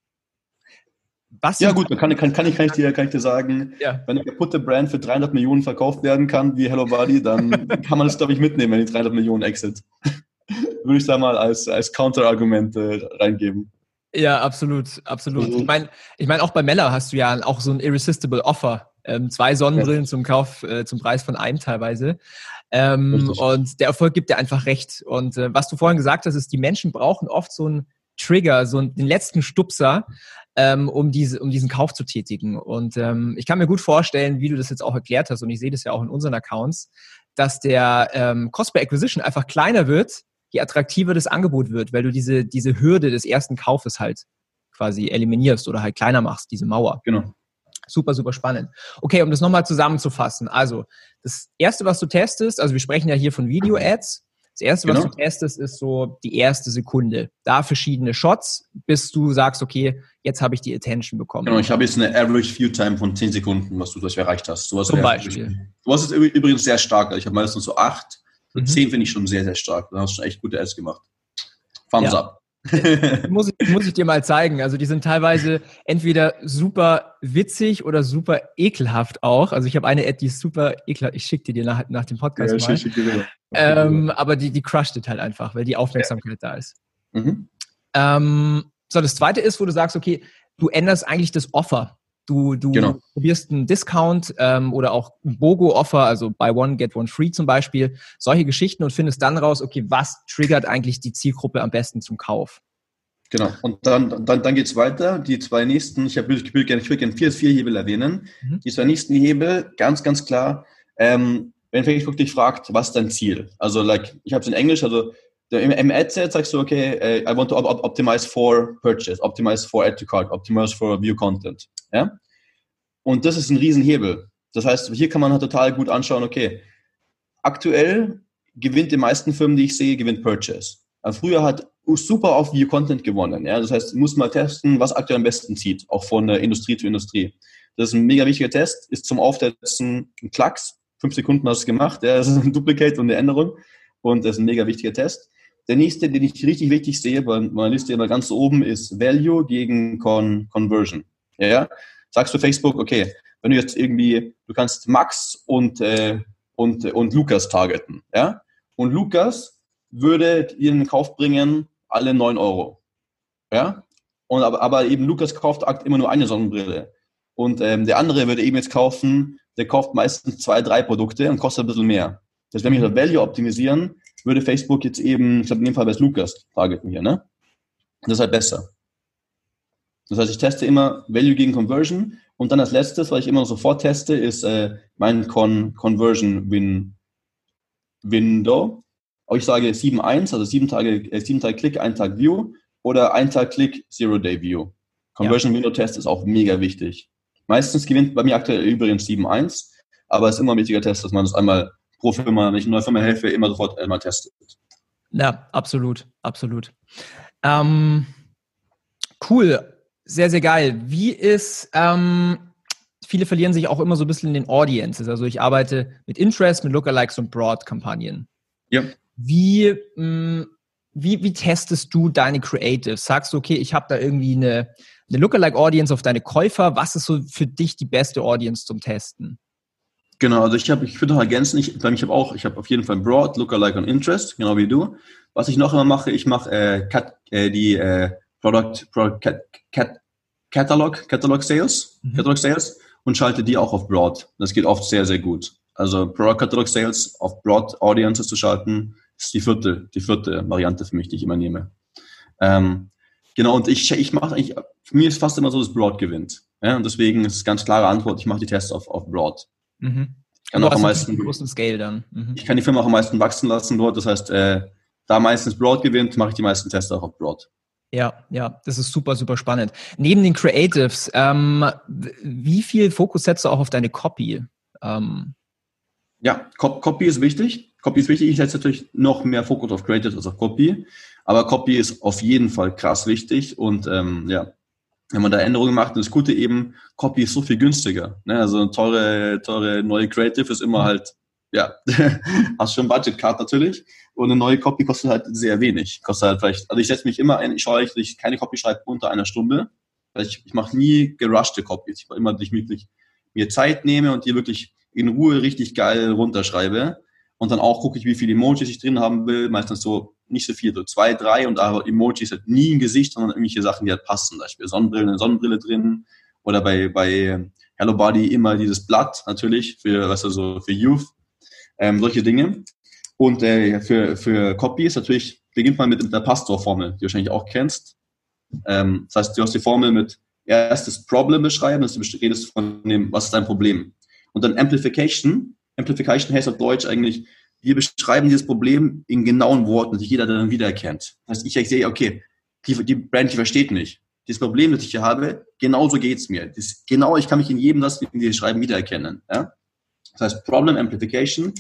Was ja gut, dann kann, kann, kann, ich, kann, ich dir, kann ich dir sagen, ja. wenn eine kaputte Brand für 300 Millionen verkauft werden kann, wie Hello Body, dann kann man das, glaube ich, mitnehmen, wenn die 300 Millionen exit. Würde ich da mal als, als Counterargument äh, reingeben. Ja, absolut, absolut. Mhm. Ich meine, ich mein, auch bei Mella hast du ja auch so ein irresistible Offer. Ähm, zwei Sonnenbrillen ja. zum Kauf, äh, zum Preis von einem teilweise. Ähm, und der Erfolg gibt dir einfach recht. Und äh, was du vorhin gesagt hast, ist, die Menschen brauchen oft so einen Trigger, so einen, den letzten Stupser, ähm, um, diese, um diesen Kauf zu tätigen. Und ähm, ich kann mir gut vorstellen, wie du das jetzt auch erklärt hast, und ich sehe das ja auch in unseren Accounts, dass der ähm, Cost per Acquisition einfach kleiner wird, je attraktiver das Angebot wird, weil du diese, diese Hürde des ersten Kaufes halt quasi eliminierst oder halt kleiner machst, diese Mauer. Genau. Super, super spannend. Okay, um das nochmal zusammenzufassen. Also, das erste, was du testest, also wir sprechen ja hier von Video-Ads. Das erste, genau. was du testest, ist so die erste Sekunde. Da verschiedene Shots, bis du sagst, okay, jetzt habe ich die Attention bekommen. Genau, ich habe jetzt eine Average View Time von 10 Sekunden, was du durch erreicht hast. Sowas Zum Beispiel. Sowas ist übrigens sehr stark. Ich habe meistens so acht Mhm. 10 finde ich schon sehr, sehr stark. Da hast du schon echt gute Ads gemacht. Thumbs ja. up. muss, ich, muss ich dir mal zeigen. Also die sind teilweise entweder super witzig oder super ekelhaft auch. Also ich habe eine Ad, die ist super ekelhaft. Ich schicke dir nach, nach dem Podcast ja, mal. Schick, schick ähm, aber die, die crusht halt einfach, weil die Aufmerksamkeit ja. da ist. Mhm. Ähm, so, das zweite ist, wo du sagst, okay, du änderst eigentlich das Offer. Du, du genau. probierst einen Discount ähm, oder auch ein BOGO-Offer, also Buy One, Get One Free zum Beispiel, solche Geschichten und findest dann raus, okay, was triggert eigentlich die Zielgruppe am besten zum Kauf? Genau, und dann, dann, dann geht es weiter. Die zwei nächsten, ich, will, ich will gerne, vier, vier Hebel erwähnen. Mhm. Die zwei nächsten Hebel, ganz, ganz klar, ähm, wenn Facebook dich fragt, was ist dein Ziel? Also, like, ich habe es in Englisch, also im, im Ad-Set sagst du, okay, uh, I want to op optimize for purchase, optimize for add to cart, optimize for view content. Ja? Und das ist ein Riesenhebel. Das heißt, hier kann man halt total gut anschauen, okay, aktuell gewinnt die meisten Firmen, die ich sehe, gewinnt Purchase. Also früher hat super auf View Content gewonnen. Ja? Das heißt, muss mal testen, was aktuell am besten zieht, auch von der Industrie zu Industrie. Das ist ein mega wichtiger Test, ist zum Aufsetzen ein Klacks. Fünf Sekunden hast du es gemacht. Ja? Das ist ein Duplicate und eine Änderung. Und das ist ein mega wichtiger Test. Der nächste, den ich richtig wichtig sehe, bei meiner Liste immer ganz oben, ist Value gegen Con Conversion. Ja? Sagst du Facebook, okay, wenn du jetzt irgendwie, du kannst Max und, äh, und, und Lukas targeten, ja? Und Lukas würde in Kauf bringen, alle 9 Euro. Ja? Und aber, aber eben Lukas kauft immer nur eine Sonnenbrille. Und ähm, der andere würde eben jetzt kaufen, der kauft meistens zwei, drei Produkte und kostet ein bisschen mehr. Das wenn wir das Value optimisieren, würde Facebook jetzt eben, ich glaube in dem Fall bei Lukas targeten hier, ne? Das ist halt besser. Das heißt, ich teste immer Value gegen Conversion und dann als letztes, was ich immer sofort teste, ist äh, mein Con Conversion Win Window. Auch ich sage 7.1, also sieben Tage, äh, sieben Tage Click, ein Tag View oder ein Tag Click, Zero Day View. Conversion ja. Window Test ist auch mega wichtig. Meistens gewinnt bei mir aktuell übrigens 7.1, aber es ist immer ein wichtiger Test, dass man das einmal pro Firma, wenn ich eine neue Firma helfe, immer sofort einmal testet. Ja, absolut, absolut. Ähm, cool, sehr, sehr geil. Wie ist, ähm, viele verlieren sich auch immer so ein bisschen in den Audiences. Also ich arbeite mit Interest, mit Lookalikes und Broad-Kampagnen. Ja. Wie, mh, mm, wie, wie testest du deine Creatives? Sagst du, okay, ich habe da irgendwie eine, eine Lookalike-Audience auf deine Käufer. Was ist so für dich die beste Audience zum Testen? Genau, also ich habe, ich würde noch ergänzen, ich, ich habe auch, ich habe auf jeden Fall Broad, Lookalike und Interest, genau wie du. Was ich noch immer mache, ich mache äh, äh, die äh, Product, Product Cat, Cat, Catalog, Catalog Sales, mhm. Catalog Sales und schalte die auch auf Broad. Das geht oft sehr, sehr gut. Also Product Catalog Sales auf Broad Audiences zu schalten, ist die vierte, die vierte Variante für mich, die ich immer nehme. Ähm, genau, und ich, ich mache eigentlich, für mich ist fast immer so, dass Broad gewinnt. Ja, und deswegen ist ganz klare Antwort, ich mache die Tests auf, auf Broad. Mhm. Kann auch am meisten, großen Scale dann. Mhm. Ich kann die Firma auch am meisten wachsen lassen dort. Das heißt, äh, da meistens Broad gewinnt, mache ich die meisten Tests auch auf Broad. Ja, ja, das ist super, super spannend. Neben den Creatives, ähm, wie viel Fokus setzt du auch auf deine Copy? Ähm, ja, Copy ist wichtig. Copy ist wichtig. Ich setze natürlich noch mehr Fokus auf Creatives als auf Copy. Aber Copy ist auf jeden Fall krass wichtig. Und ähm, ja, wenn man da Änderungen macht, das Gute eben, Copy ist so viel günstiger. Ne? Also eine teure, teure neue Creative ist immer halt ja, hast schon Budget Card natürlich. Und eine neue Copy kostet halt sehr wenig. Kostet halt vielleicht, also ich setze mich immer ein, ich schaue, dass ich keine Copy schreibe unter einer Stunde. Ich, ich mache nie gerushte Copies. Ich mache immer, dass ich wirklich mir Zeit nehme und die wirklich in Ruhe richtig geil runterschreibe. Und dann auch gucke ich, wie viele Emojis ich drin haben will. Meistens so nicht so viel, so zwei, drei und aber Emojis halt nie ein Gesicht, sondern irgendwelche Sachen, die halt passen. Zum Beispiel Sonnenbrille, eine Sonnenbrille drin. Oder bei, bei Hello Body immer dieses Blatt natürlich für, was also für Youth ähm, solche Dinge. Und äh, für, für Copy ist natürlich, beginnt man mit, mit der Pastor-Formel, die du wahrscheinlich auch kennst. Ähm, das heißt, du hast die Formel mit erstes Problem beschreiben, dass du redest von dem, was ist dein Problem. Und dann Amplification. Amplification heißt auf Deutsch eigentlich, wir beschreiben dieses Problem in genauen Worten, die jeder dann wiedererkennt. Das heißt, ich sehe, okay, die, die Brand, die versteht nicht. Das Problem, das ich hier habe, genauso geht's mir. Das, genau, ich kann mich in jedem, das in die Schreiben wiedererkennen. Ja? Das heißt Problem Amplification,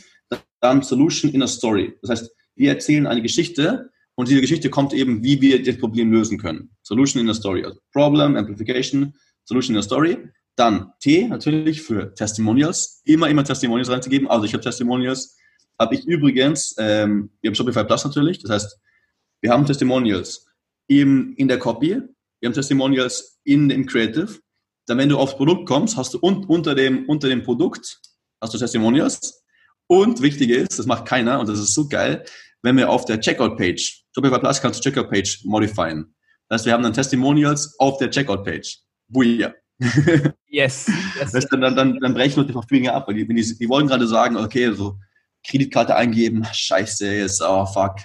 dann Solution in a Story. Das heißt, wir erzählen eine Geschichte und diese Geschichte kommt eben, wie wir das Problem lösen können. Solution in a Story. Also Problem Amplification, Solution in a Story. Dann T natürlich für Testimonials. Immer, immer Testimonials reinzugeben. Also ich habe Testimonials. Habe ich übrigens, ähm, wir haben Shopify Plus natürlich. Das heißt, wir haben Testimonials im, in der Copy. Wir haben Testimonials in dem Creative. Dann, wenn du aufs Produkt kommst, hast du un, unter, dem, unter dem Produkt hast du Testimonials. Und wichtig ist, das macht keiner und das ist so geil, wenn wir auf der Checkout-Page, Shopify Plus kannst du Checkout-Page modifieren. Das heißt, wir haben dann Testimonials auf der Checkout-Page. Buja. Yes. yes. Das dann, dann, dann, dann brechen wir die Finger ab, weil die, die, die wollen gerade sagen, okay, so Kreditkarte eingeben, scheiße, jetzt, oh fuck,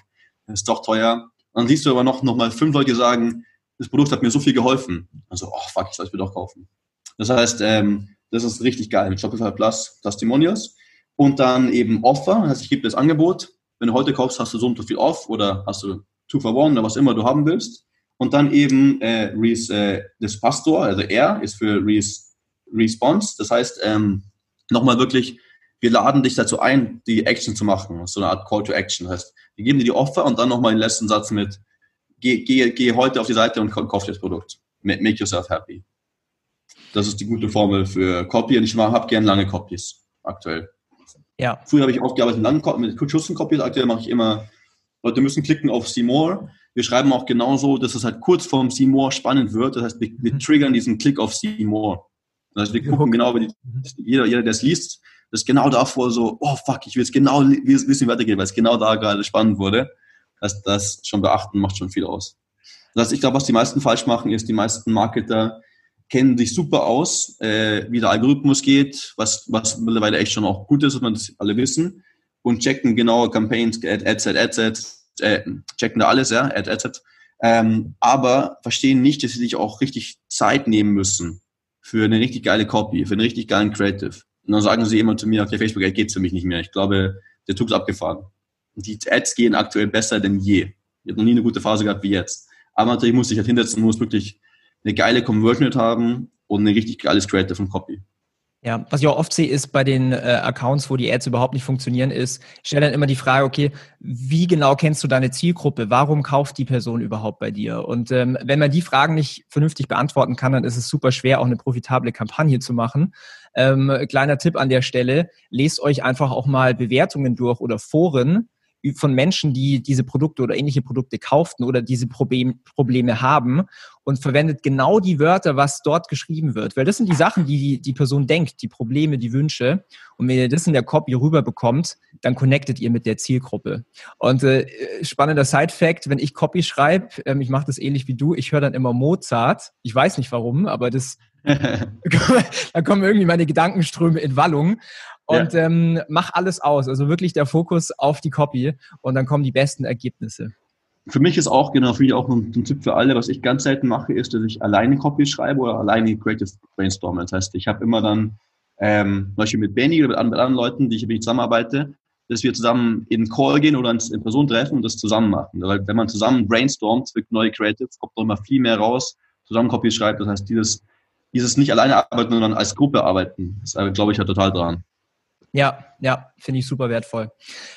ist doch teuer. Und dann siehst du aber noch, noch mal fünf Leute sagen, das Produkt hat mir so viel geholfen. Also, oh fuck, ich soll es mir doch kaufen. Das heißt, ähm, das ist richtig geil Shopify Plus Testimonials. Und dann eben Offer, das heißt, ich gebe das Angebot. Wenn du heute kaufst, hast du so und so viel off oder hast du two for one oder was immer du haben willst. Und dann eben äh, Res, äh, das Pastor, also R ist für Res, Response. Das heißt, ähm, nochmal wirklich, wir laden dich dazu ein, die Action zu machen. So eine Art Call to Action. Das heißt, wir geben dir die Offer und dann nochmal den letzten Satz mit, geh, geh, geh heute auf die Seite und kauf dir das Produkt. Make yourself happy. Das ist die gute Formel für Copy und ich habe gern lange Copies aktuell. Ja. Früher habe ich oft gearbeitet mit kurzen Copies, aktuell mache ich immer, Leute müssen klicken auf See More. Wir schreiben auch genauso, dass es halt kurz vorm See More spannend wird. Das heißt, wir, wir mhm. triggern diesen Klick auf See More. Das heißt, wir gucken genau, wie die, mhm. jeder, jeder, der es liest, das ist genau davor so, oh fuck, ich will es genau wissen, wie weitergeht, weil es genau da gerade spannend wurde. Das, das schon beachten macht schon viel aus. Das heißt, ich glaube, was die meisten falsch machen, ist, die meisten Marketer kennen sich super aus, äh, wie der Algorithmus geht, was, was mittlerweile echt schon auch gut ist, dass man das alle wissen und checken genaue Campaigns, Ads, Ads, Ads, äh, checken da alles, ja, Ads, Ads, ähm, aber verstehen nicht, dass sie sich auch richtig Zeit nehmen müssen für eine richtig geile Copy, für einen richtig geilen Creative. Und dann sagen sie immer zu mir, okay, Facebook geht's für mich nicht mehr. Ich glaube, der Zug ist abgefahren. Die Ads gehen aktuell besser denn je. Ich habe noch nie eine gute Phase gehabt wie jetzt. Aber natürlich muss ich halt hinsetzen, muss wirklich eine geile Conversion haben und ein richtig geiles Creative und Copy. Ja, was ich auch oft sehe, ist bei den äh, Accounts, wo die Ads überhaupt nicht funktionieren, ist, ich stelle dann immer die Frage, okay, wie genau kennst du deine Zielgruppe? Warum kauft die Person überhaupt bei dir? Und ähm, wenn man die Fragen nicht vernünftig beantworten kann, dann ist es super schwer, auch eine profitable Kampagne zu machen. Ähm, kleiner Tipp an der Stelle, lest euch einfach auch mal Bewertungen durch oder Foren von Menschen, die diese Produkte oder ähnliche Produkte kauften oder diese Problem, Probleme haben und verwendet genau die Wörter, was dort geschrieben wird. Weil das sind die Sachen, die die Person denkt, die Probleme, die Wünsche. Und wenn ihr das in der Copy rüberbekommt, dann connectet ihr mit der Zielgruppe. Und äh, spannender Side-Fact, wenn ich Copy schreibe, ähm, ich mache das ähnlich wie du, ich höre dann immer Mozart. Ich weiß nicht warum, aber das da kommen irgendwie meine Gedankenströme in Wallung und ja. ähm, mach alles aus. Also wirklich der Fokus auf die Copy und dann kommen die besten Ergebnisse. Für mich ist auch, genau, für mich auch ein, ein Tipp für alle, was ich ganz selten mache, ist, dass ich alleine Copy schreibe oder alleine Creative Brainstorm. Das heißt, ich habe immer dann, ähm, zum Beispiel mit Benny oder mit anderen, Leuten, die ich, mit ich zusammenarbeite, dass wir zusammen in einen Call gehen oder in Person treffen und das zusammen machen. Weil wenn man zusammen brainstormt für neue Creatives, kommt noch immer viel mehr raus, zusammen Copy schreibt. Das heißt, dieses, dieses nicht alleine arbeiten, sondern als Gruppe arbeiten, ist, glaube ich, ja total dran. Ja, ja, finde ich super wertvoll.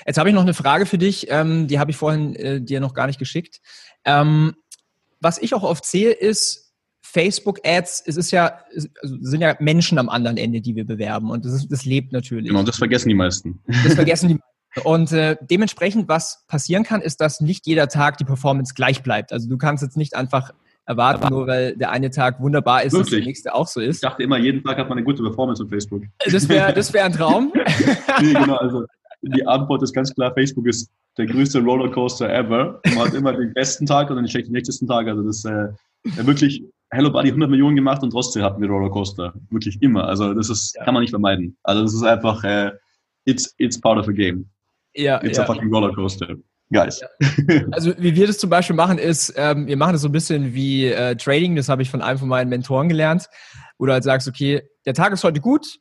Jetzt habe ich noch eine Frage für dich, ähm, die habe ich vorhin äh, dir noch gar nicht geschickt. Ähm, was ich auch oft sehe, ist Facebook-Ads, es ist ja, es also sind ja Menschen am anderen Ende, die wir bewerben und das, ist, das lebt natürlich. Genau, das vergessen die meisten. Das vergessen die meisten. Und äh, dementsprechend, was passieren kann, ist, dass nicht jeder Tag die Performance gleich bleibt. Also du kannst jetzt nicht einfach erwarten, nur weil der eine Tag wunderbar ist, Wirklich? dass der nächste auch so ist. Ich dachte immer, jeden Tag hat man eine gute Performance auf Facebook. Das wäre das wär ein Traum. nee, genau, also die Antwort ist ganz klar, Facebook ist der größte Rollercoaster ever. Man hat immer den besten Tag und dann den schlechtesten Tag. Also das ist äh, wirklich Hello Buddy 100 Millionen gemacht und trotzdem hatten wir Rollercoaster. Wirklich immer. Also das ist, ja. kann man nicht vermeiden. Also das ist einfach, äh, it's, it's part of a game. Ja, it's ja. a fucking Rollercoaster. Guys. Ja. Also wie wir das zum Beispiel machen ist, ähm, wir machen das so ein bisschen wie äh, Trading, das habe ich von einem von meinen Mentoren gelernt, wo du halt sagst, okay, der Tag ist heute gut,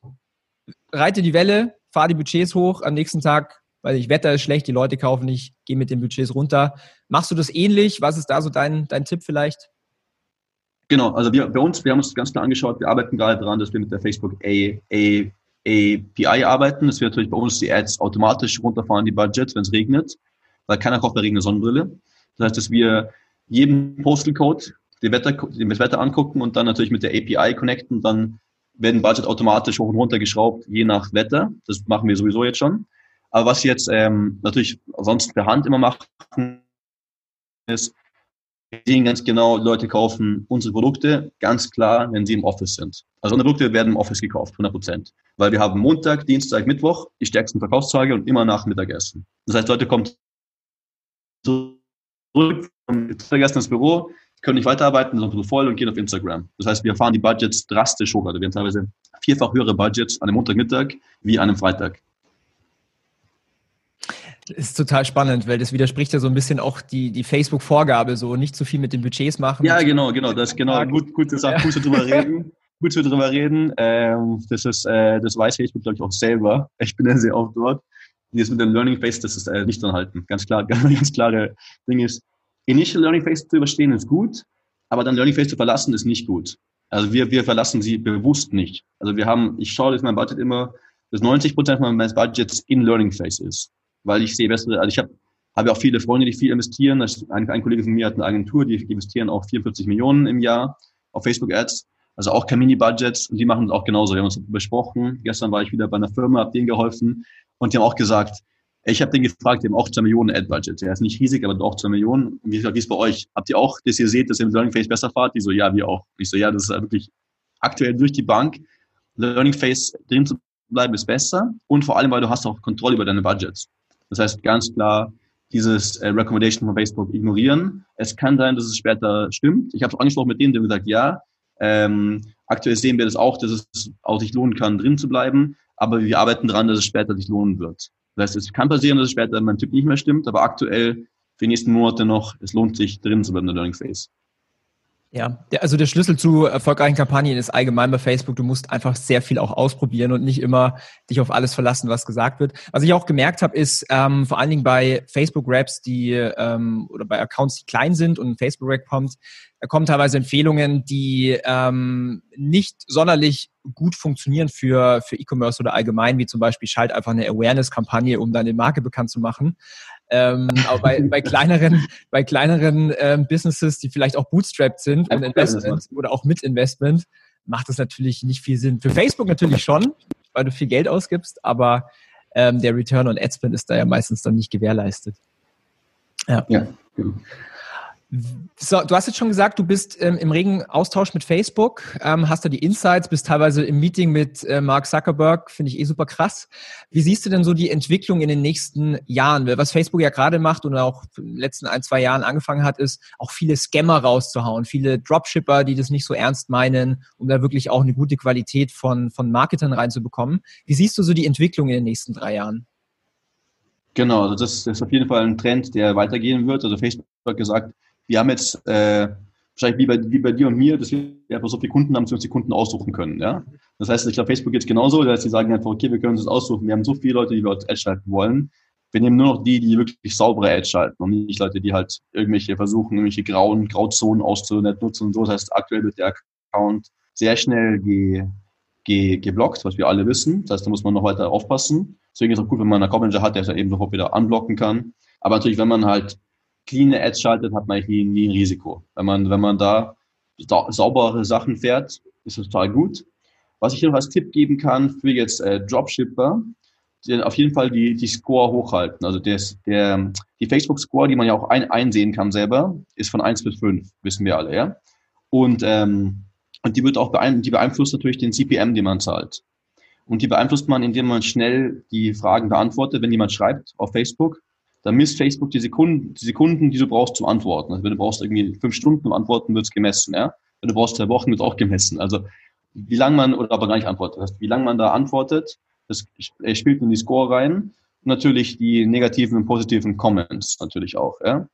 reite die Welle, fahr die Budgets hoch, am nächsten Tag, weil ich Wetter ist schlecht, die Leute kaufen nicht, geh mit den Budgets runter. Machst du das ähnlich? Was ist da so dein, dein Tipp vielleicht? Genau, also wir, bei uns, wir haben uns ganz klar angeschaut, wir arbeiten gerade daran, dass wir mit der Facebook A, A, API arbeiten. Das wird natürlich bei uns die Ads automatisch runterfahren, die Budgets, wenn es regnet weil keiner kauft bei Regen eine Sonnenbrille. Das heißt, dass wir jeden Postal Code, den Wetter, das Wetter angucken und dann natürlich mit der API connecten, dann werden Budget automatisch hoch und runter geschraubt, je nach Wetter. Das machen wir sowieso jetzt schon. Aber was wir jetzt ähm, natürlich sonst per Hand immer machen, ist, wir sehen ganz genau, Leute kaufen unsere Produkte ganz klar, wenn sie im Office sind. Also unsere Produkte werden im Office gekauft, 100 Prozent. Weil wir haben Montag, Dienstag, Mittwoch die stärksten Verkaufstage und immer nach Mittagessen. Das heißt, Leute kommen zurück vom Mittagessen ins Büro, können nicht weiterarbeiten, sind voll und gehen auf Instagram. Das heißt, wir fahren die Budgets drastisch hoch. Also wir haben teilweise vierfach höhere Budgets an einem Montagmittag wie an einem Freitag. Das ist total spannend, weil das widerspricht ja so ein bisschen auch die, die Facebook-Vorgabe, so nicht zu viel mit den Budgets machen. Ja, genau, genau. Das ist genau gut, gut ja. gut drüber reden. Gut zu drüber reden. Ähm, das ist, äh, das weiß Facebook, glaube ich, auch selber. Ich bin ja sehr oft dort dieses mit dem Learning Phase, das ist äh, nicht dran. Ganz klar, ganz klare Ding ist, Initial Learning Phase zu überstehen ist gut, aber dann Learning Phase zu verlassen ist nicht gut. Also wir, wir verlassen sie bewusst nicht. Also wir haben, ich schaue dass mein Budget immer, dass 90 Prozent meines Budgets in Learning Phase ist. Weil ich sehe bessere, also ich habe habe ja auch viele Freunde, die viel investieren. Ein, ein Kollege von mir hat eine Agentur, die investieren auch 44 Millionen im Jahr auf Facebook Ads. Also auch kein Mini-Budgets und die machen es auch genauso. Wir haben uns besprochen. Gestern war ich wieder bei einer Firma, habe denen geholfen und die haben auch gesagt, ich habe den gefragt, die haben auch zwei Millionen Ad-Budget. Der ist nicht riesig, aber doch zwei Millionen. Und wie ist bei euch? Habt ihr auch, dass ihr seht, dass ihr mit Learning Phase besser fahrt? Die so, ja, wir auch. Ich so, ja, das ist wirklich aktuell durch die Bank. Learning Phase drin zu bleiben ist besser. Und vor allem, weil du hast auch Kontrolle über deine Budgets. Das heißt, ganz klar, dieses äh, Recommendation von Facebook ignorieren. Es kann sein, dass es später stimmt. Ich habe es angesprochen mit denen, die haben gesagt, ja, ähm, Aktuell sehen wir das auch, dass es auch sich lohnen kann, drin zu bleiben, aber wir arbeiten daran, dass es später sich lohnen wird. Das heißt, es kann passieren, dass es später mein Typ nicht mehr stimmt, aber aktuell für die nächsten Monate noch, es lohnt sich, drin zu bleiben in der Learning Phase. Ja, also der Schlüssel zu erfolgreichen Kampagnen ist allgemein bei Facebook, du musst einfach sehr viel auch ausprobieren und nicht immer dich auf alles verlassen, was gesagt wird. Was ich auch gemerkt habe, ist ähm, vor allen Dingen bei Facebook-Raps, die ähm, oder bei Accounts, die klein sind und ein Facebook-Rap kommt, da kommen teilweise Empfehlungen, die ähm, nicht sonderlich gut funktionieren für, für E-Commerce oder allgemein, wie zum Beispiel schalt einfach eine Awareness-Kampagne, um deine Marke bekannt zu machen. Ähm, aber bei, bei kleineren, bei kleineren ähm, Businesses, die vielleicht auch bootstrapped sind und Investment oder auch mit Investment, macht das natürlich nicht viel Sinn. Für Facebook natürlich schon, weil du viel Geld ausgibst, aber ähm, der Return on Ad Spend ist da ja meistens dann nicht gewährleistet. Ja. ja genau. So, du hast jetzt schon gesagt, du bist ähm, im regen Austausch mit Facebook, ähm, hast da die Insights, bist teilweise im Meeting mit äh, Mark Zuckerberg, finde ich eh super krass. Wie siehst du denn so die Entwicklung in den nächsten Jahren? Was Facebook ja gerade macht und auch in den letzten ein, zwei Jahren angefangen hat, ist auch viele Scammer rauszuhauen, viele Dropshipper, die das nicht so ernst meinen, um da wirklich auch eine gute Qualität von, von Marketern reinzubekommen. Wie siehst du so die Entwicklung in den nächsten drei Jahren? Genau, also das, das ist auf jeden Fall ein Trend, der weitergehen wird. Also Facebook hat gesagt, wir haben jetzt äh, wahrscheinlich wie bei, wie bei dir und mir, dass wir einfach so viele Kunden haben, dass wir uns die Kunden aussuchen können. Ja? Das heißt, ich glaube, Facebook geht genauso. Das heißt, die sagen einfach, okay, wir können uns das aussuchen. Wir haben so viele Leute, die wir Ads schalten wollen. Wir nehmen nur noch die, die wirklich saubere Ads schalten und nicht Leute, die halt irgendwelche versuchen, irgendwelche grauen Grauzonen auszunutzen und so. Das heißt, aktuell wird der Account sehr schnell ge, ge, geblockt, was wir alle wissen. Das heißt, da muss man noch weiter aufpassen. Deswegen ist es auch gut, wenn man einen Account Manager hat, der es eben sofort wieder unblocken kann. Aber natürlich, wenn man halt clean Ads schaltet, hat man eigentlich nie, ein Risiko. Wenn man, wenn man da saubere Sachen fährt, ist das total gut. Was ich hier noch als Tipp geben kann für jetzt äh, Dropshipper, die auf jeden Fall die, die Score hochhalten. Also des, der, die Facebook-Score, die man ja auch ein, einsehen kann selber, ist von 1 bis 5, wissen wir alle, ja. Und, ähm, und die wird auch beein die beeinflusst natürlich den CPM, den man zahlt. Und die beeinflusst man, indem man schnell die Fragen beantwortet, wenn jemand schreibt auf Facebook dann misst Facebook die Sekunden, die Sekunden, die du brauchst zum Antworten. Also wenn du brauchst irgendwie fünf Stunden zum Antworten, wird es gemessen, ja. Wenn du brauchst zwei Wochen, wird auch gemessen. Also wie lange man, oder aber gar nicht antwortet, wie lange man da antwortet, das spielt in die Score rein. Und natürlich die negativen und positiven Comments natürlich auch, ja.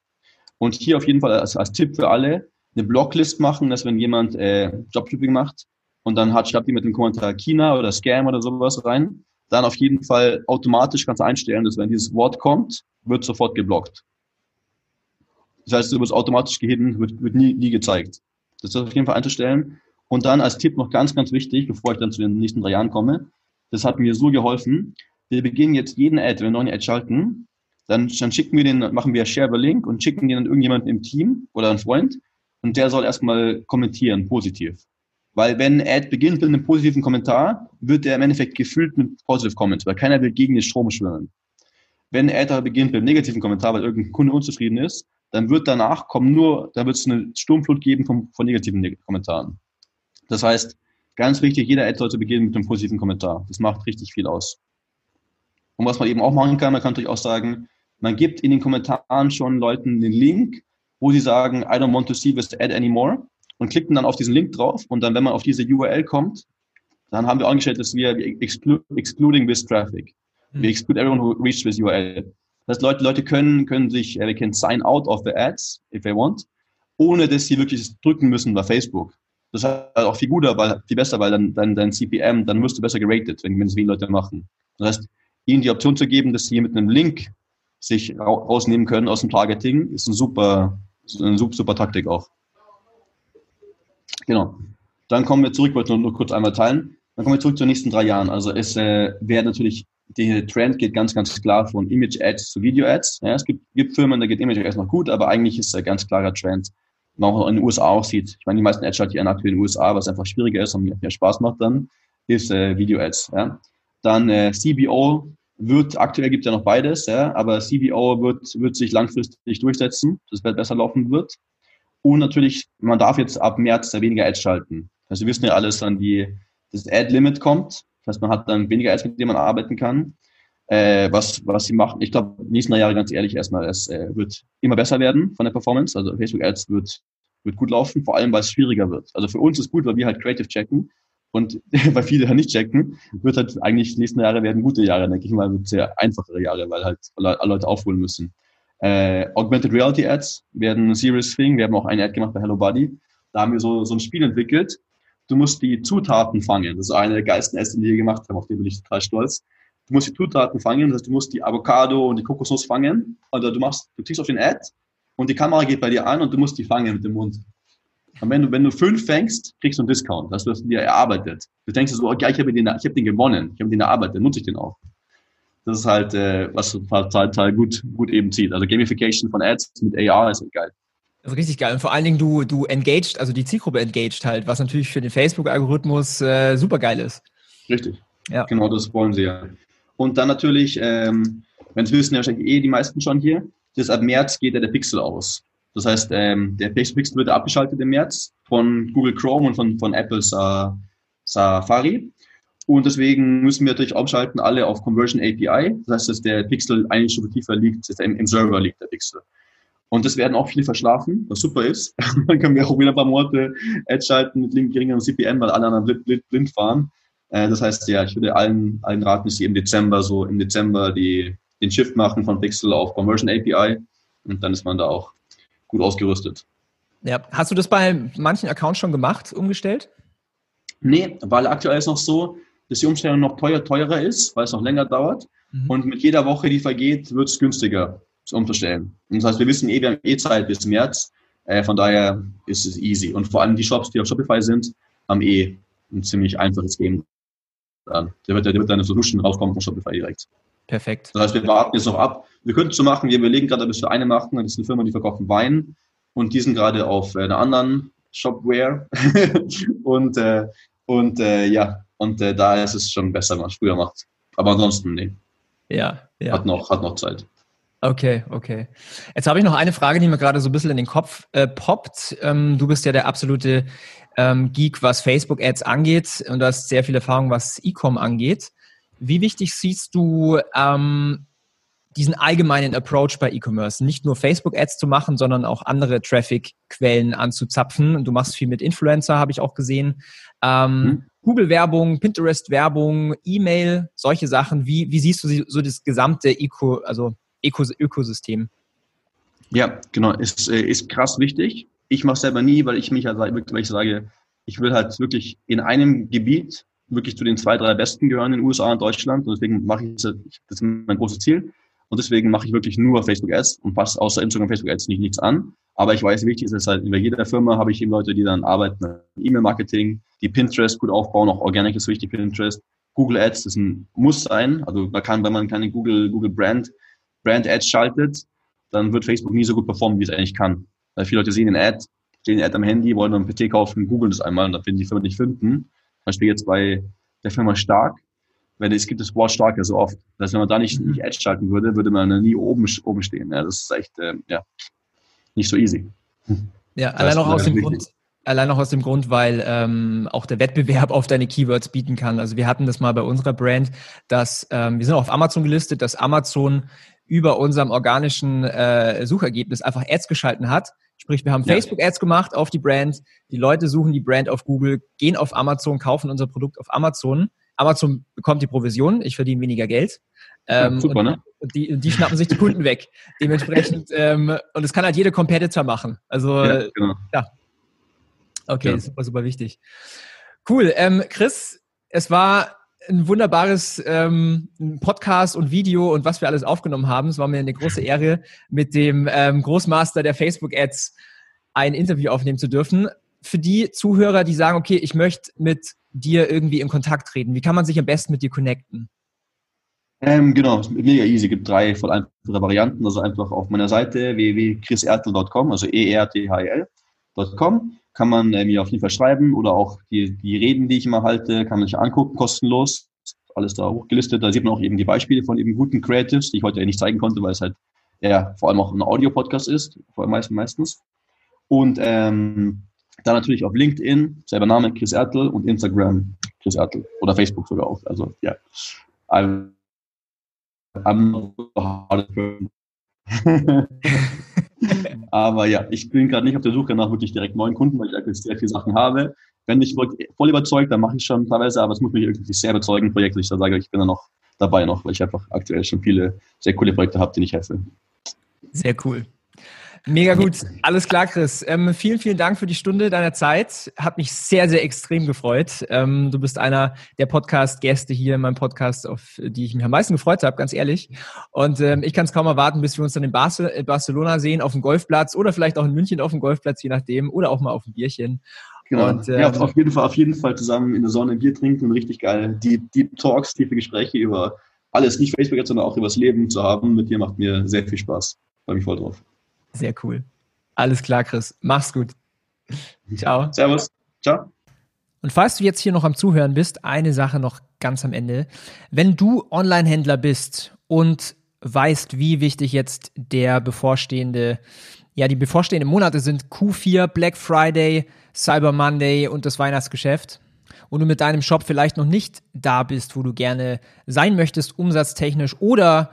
Und hier auf jeden Fall als, als Tipp für alle, eine Blocklist machen, dass wenn jemand äh, Jobshipping macht und dann hat, schreibt jemand im Kommentar China oder Scam oder sowas rein, dann auf jeden Fall automatisch kannst du einstellen, dass wenn dieses Wort kommt, wird sofort geblockt. Das heißt, du wirst automatisch gehidden, wird, wird nie, nie gezeigt. Das ist auf jeden Fall einzustellen. Und dann als Tipp noch ganz, ganz wichtig, bevor ich dann zu den nächsten drei Jahren komme, das hat mir so geholfen. Wir beginnen jetzt jeden Ad, wenn wir einen Ad schalten, dann, dann schicken wir den, machen wir Share the Link und schicken den an irgendjemanden im Team oder einen Freund und der soll erstmal kommentieren, positiv. Weil wenn Ad beginnt mit einem positiven Kommentar, wird der im Endeffekt gefüllt mit Positive Comments, weil keiner will gegen den Strom schwimmen. Wenn Ad beginnt mit einem negativen Kommentar, weil irgendein Kunde unzufrieden ist, dann wird danach kommen nur, da wird es eine Sturmflut geben von, von negativen Kommentaren. Das heißt, ganz wichtig, jeder Ad sollte beginnen mit einem positiven Kommentar. Das macht richtig viel aus. Und was man eben auch machen kann, man kann natürlich auch sagen, man gibt in den Kommentaren schon Leuten den Link, wo sie sagen, I don't want to see this ad anymore und klicken dann auf diesen Link drauf und dann, wenn man auf diese URL kommt, dann haben wir angestellt, dass wir exclu excluding this traffic. Mhm. We exclude everyone who reached this URL. Das heißt, Leute, Leute können, können sich, äh, they can sign out of the ads, if they want, ohne dass sie wirklich drücken müssen bei Facebook. Das ist halt auch viel guter, weil, viel besser, weil dann, dann dein CPM, dann wirst du besser geratet, wenn, wenn es wenige Leute machen. Das heißt, ihnen die Option zu geben, dass sie mit einem Link sich rausnehmen können aus dem Targeting, ist ein super, eine super, super Taktik auch. Genau. Dann kommen wir zurück, wollte nur, nur kurz einmal teilen. Dann kommen wir zurück zu den nächsten drei Jahren. Also es äh, wäre natürlich, der Trend geht ganz, ganz klar von Image-Ads zu Video-Ads. Ja, es gibt, gibt Firmen, da geht Image-Ads noch gut, aber eigentlich ist es ein ganz klarer Trend, man auch in den USA auch sieht. Ich meine, die meisten Ads schalten ja aktuell in den USA, was einfach schwieriger ist und mehr Spaß macht dann, ist äh, Video-Ads. Ja. Dann äh, CBO wird, aktuell gibt es ja noch beides, ja, aber CBO wird, wird sich langfristig durchsetzen, das wird besser laufen wird. Und natürlich, man darf jetzt ab März weniger Ads schalten. Also wir wissen ja alles, dann die, das Ad-Limit kommt. Das heißt, man hat dann weniger Ads, mit denen man arbeiten kann. Äh, was, was sie machen, ich glaube, nächsten Jahre ganz ehrlich erstmal, es äh, wird immer besser werden von der Performance. Also Facebook Ads wird, wird gut laufen, vor allem weil es schwieriger wird. Also für uns ist gut, weil wir halt Creative checken und weil viele halt nicht checken, wird halt eigentlich die nächsten Jahre werden gute Jahre, denke ich mal, wird sehr einfachere Jahre, weil halt alle Leute aufholen müssen. Äh, Augmented Reality Ads werden ein serious thing. Wir haben auch eine Ad gemacht bei Hello Buddy. Da haben wir so, so ein Spiel entwickelt. Du musst die Zutaten fangen. Das ist eine der geilsten Ads, die wir gemacht haben. Auf die bin ich total stolz. Du musst die Zutaten fangen. Das heißt, du musst die Avocado und die Kokosnuss fangen. Oder du machst, du klickst auf den Ad und die Kamera geht bei dir an und du musst die fangen mit dem Mund. Und wenn du, wenn du fünf fängst, kriegst du einen Discount. Das hast du dir erarbeitet. Du denkst so, okay, ich habe den, ich habe den gewonnen. Ich habe den erarbeitet. Nutze ich den auch. Das ist halt, äh, was total, gut, gut eben zieht. Also Gamification von Ads mit AR ist halt geil. Das ist richtig geil. Und vor allen Dingen, du, du engaged, also die Zielgruppe engaged halt, was natürlich für den Facebook-Algorithmus äh, super geil ist. Richtig. Ja. Genau, das wollen sie ja. Und dann natürlich, ähm, wenn es wissen ja wahrscheinlich eh die meisten schon hier, das ab März geht ja der Pixel aus. Das heißt, ähm, der Facebook Pixel wird abgeschaltet im März von Google Chrome und von, von Apples äh, Safari. Und deswegen müssen wir natürlich umschalten, alle auf Conversion API. Das heißt, dass der Pixel eine Stufe tiefer liegt, im, im Server liegt der Pixel. Und das werden auch viele verschlafen, was super ist. Dann können wir auch wieder ein paar Monate Ads schalten mit geringeren CPM, weil alle anderen blind, blind, blind fahren. Äh, das heißt, ja, ich würde allen, allen raten, dass sie im Dezember so im Dezember die, den Shift machen von Pixel auf Conversion API. Und dann ist man da auch gut ausgerüstet. Ja, hast du das bei manchen Accounts schon gemacht, umgestellt? Nee, weil aktuell ist noch so, dass die Umstellung noch teuer, teurer ist, weil es noch länger dauert. Mhm. Und mit jeder Woche, die vergeht, wird es günstiger zu umzustellen. Und das heißt, wir wissen eh, wir haben eh Zeit bis März. Äh, von daher ist es easy. Und vor allem die Shops, die auf Shopify sind, haben eh ein ziemlich einfaches Game. Dann. Der wird, der wird eine Solution rauskommen von Shopify direkt. Perfekt. Das heißt, wir warten jetzt noch ab. Wir könnten es so machen, wir überlegen gerade, bis wir eine machen. Das ist eine Firma, die verkaufen Wein. Und die sind gerade auf äh, einer anderen Shopware. und äh, und äh, ja, und äh, da ist es schon besser, wenn man es früher macht. Aber ansonsten, nee. Ja, ja. Hat noch, hat noch Zeit. Okay, okay. Jetzt habe ich noch eine Frage, die mir gerade so ein bisschen in den Kopf äh, poppt. Ähm, du bist ja der absolute ähm, Geek, was Facebook-Ads angeht und du hast sehr viel Erfahrung, was E-Com angeht. Wie wichtig siehst du ähm, diesen allgemeinen Approach bei E-Commerce, nicht nur Facebook-Ads zu machen, sondern auch andere Traffic-Quellen anzuzapfen. Und du machst viel mit Influencer, habe ich auch gesehen. Ähm, mhm. Google-Werbung, Pinterest-Werbung, E-Mail, solche Sachen. Wie, wie siehst du so das gesamte Eco, also Ökos Ökosystem? Ja, genau, ist, äh, ist krass wichtig. Ich mache selber nie, weil ich mich ja weil ich sage, ich will halt wirklich in einem Gebiet wirklich zu den zwei, drei Besten gehören in den USA und Deutschland. Und deswegen mache ich das, das ist mein großes Ziel. Und deswegen mache ich wirklich nur Facebook Ads und passe außer Instagram Facebook Ads nicht nichts an. Aber ich weiß, wichtig ist es halt, in jeder Firma habe ich eben Leute, die dann arbeiten, E-Mail-Marketing, die Pinterest gut aufbauen, auch Organic ist wichtig, Pinterest. Google Ads ist ein Muss sein. Also da kann, wenn man keine Google, Google Brand, Brand Ads schaltet, dann wird Facebook nie so gut performen, wie es eigentlich kann. Weil viele Leute sehen den Ad, sehen den Ad am Handy, wollen dann ein PC kaufen, googeln das einmal und dann finden die Firma nicht finden. Beispiel jetzt bei der Firma Stark, weil es gibt das Wort stark ja so oft. Das heißt, wenn man da nicht, nicht Edge schalten würde, würde man nie oben, oben stehen. Ja, das ist echt, äh, ja, nicht so easy. Ja, das allein auch aus dem Grund, allein auch aus dem Grund, weil ähm, auch der Wettbewerb auf deine Keywords bieten kann. Also wir hatten das mal bei unserer Brand, dass ähm, wir sind auch auf Amazon gelistet, dass Amazon über unserem organischen äh, Suchergebnis einfach Ads geschalten hat. Sprich, wir haben ja. Facebook-Ads gemacht auf die Brand, die Leute suchen die Brand auf Google, gehen auf Amazon, kaufen unser Produkt auf Amazon Amazon bekommt die Provision, ich verdiene weniger Geld. Ähm, ja, super, und, ne? Die, die schnappen sich die Kunden weg. Dementsprechend, ähm, und das kann halt jeder Competitor machen. Also, ja. Genau. ja. Okay, ja. super, super wichtig. Cool. Ähm, Chris, es war ein wunderbares ähm, Podcast und Video und was wir alles aufgenommen haben. Es war mir eine große Ehre, mit dem ähm, Großmaster der Facebook-Ads ein Interview aufnehmen zu dürfen. Für die Zuhörer, die sagen, okay, ich möchte mit dir irgendwie in Kontakt treten? Wie kann man sich am besten mit dir connecten? Ähm, genau, mega easy. Es gibt drei voll einfache Varianten. Also einfach auf meiner Seite www.chrisertel.com, also e-r-t-h-l.com, kann man äh, mir auf jeden Fall schreiben oder auch die, die Reden, die ich immer halte, kann man sich angucken, kostenlos. Alles da hochgelistet. Da sieht man auch eben die Beispiele von eben guten Creatives, die ich heute nicht zeigen konnte, weil es halt ja, vor allem auch ein Audio-Podcast ist, vor allem meistens. Und ähm, dann natürlich auf LinkedIn, selber Name, Chris Ertel und Instagram, Chris Ertel. Oder Facebook sogar auch. Also, ja. I'm Aber ja, ich bin gerade nicht auf der Suche nach wirklich direkt neuen Kunden, weil ich aktuell sehr viele Sachen habe. Wenn ich voll überzeugt, dann mache ich schon teilweise, aber es muss mich irgendwie sehr überzeugen, Projekte, ich da sage, ich bin da noch dabei noch, weil ich einfach aktuell schon viele sehr coole Projekte habe, denen ich helfe. Sehr cool. Mega gut. Alles klar, Chris. Ähm, vielen, vielen Dank für die Stunde deiner Zeit. Hat mich sehr, sehr extrem gefreut. Ähm, du bist einer der Podcast-Gäste hier in meinem Podcast, auf die ich mich am meisten gefreut habe, ganz ehrlich. Und ähm, ich kann es kaum erwarten, bis wir uns dann in Barce Barcelona sehen, auf dem Golfplatz oder vielleicht auch in München auf dem Golfplatz, je nachdem, oder auch mal auf dem Bierchen. Genau. Und, ähm, ja, auf jeden Fall, auf jeden Fall zusammen in der Sonne ein Bier trinken und richtig geil Deep, Deep Talks, tiefe Gespräche über alles, nicht Facebook jetzt, sondern auch über das Leben zu haben. Mit dir macht mir sehr viel Spaß. Freue mich voll drauf. Sehr cool. Alles klar, Chris. Mach's gut. Ciao. Servus. Ciao. Und falls du jetzt hier noch am Zuhören bist, eine Sache noch ganz am Ende. Wenn du Online-Händler bist und weißt, wie wichtig jetzt der bevorstehende, ja, die bevorstehenden Monate sind Q4, Black Friday, Cyber Monday und das Weihnachtsgeschäft und du mit deinem Shop vielleicht noch nicht da bist, wo du gerne sein möchtest, umsatztechnisch oder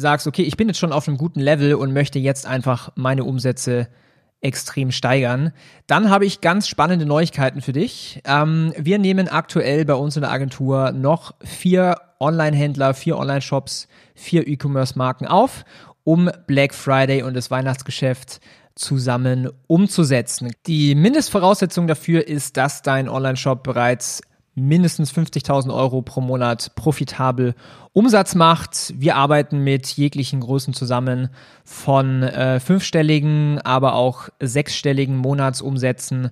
sagst, okay, ich bin jetzt schon auf einem guten Level und möchte jetzt einfach meine Umsätze extrem steigern, dann habe ich ganz spannende Neuigkeiten für dich. Ähm, wir nehmen aktuell bei uns in der Agentur noch vier Online-Händler, vier Online-Shops, vier E-Commerce-Marken auf, um Black Friday und das Weihnachtsgeschäft zusammen umzusetzen. Die Mindestvoraussetzung dafür ist, dass dein Online-Shop bereits mindestens 50.000 Euro pro Monat profitabel Umsatz macht. Wir arbeiten mit jeglichen Größen zusammen von äh, fünfstelligen, aber auch sechsstelligen Monatsumsätzen.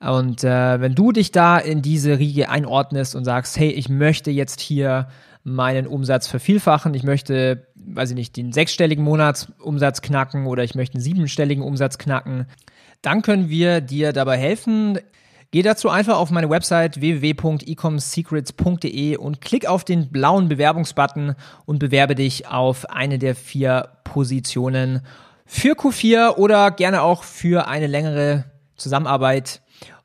Und äh, wenn du dich da in diese Riege einordnest und sagst, hey, ich möchte jetzt hier meinen Umsatz vervielfachen, ich möchte, weiß ich nicht, den sechsstelligen Monatsumsatz knacken oder ich möchte einen siebenstelligen Umsatz knacken, dann können wir dir dabei helfen. Geh dazu einfach auf meine Website www.ecomsecrets.de und klick auf den blauen Bewerbungsbutton und bewerbe dich auf eine der vier Positionen für Q4 oder gerne auch für eine längere Zusammenarbeit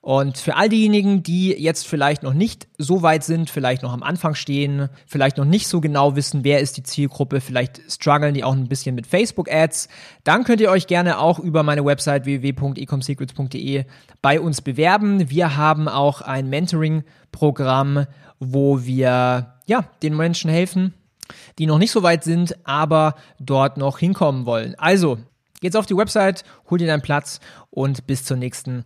und für all diejenigen, die jetzt vielleicht noch nicht so weit sind, vielleicht noch am Anfang stehen, vielleicht noch nicht so genau wissen, wer ist die Zielgruppe, vielleicht strugglen die auch ein bisschen mit Facebook-Ads, dann könnt ihr euch gerne auch über meine Website www.ecomsecrets.de bei uns bewerben. Wir haben auch ein Mentoring-Programm, wo wir ja, den Menschen helfen, die noch nicht so weit sind, aber dort noch hinkommen wollen. Also, geht's auf die Website, hol dir deinen Platz und bis zur nächsten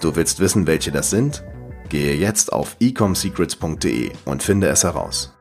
Du willst wissen, welche das sind? Gehe jetzt auf ecomsecrets.de und finde es heraus.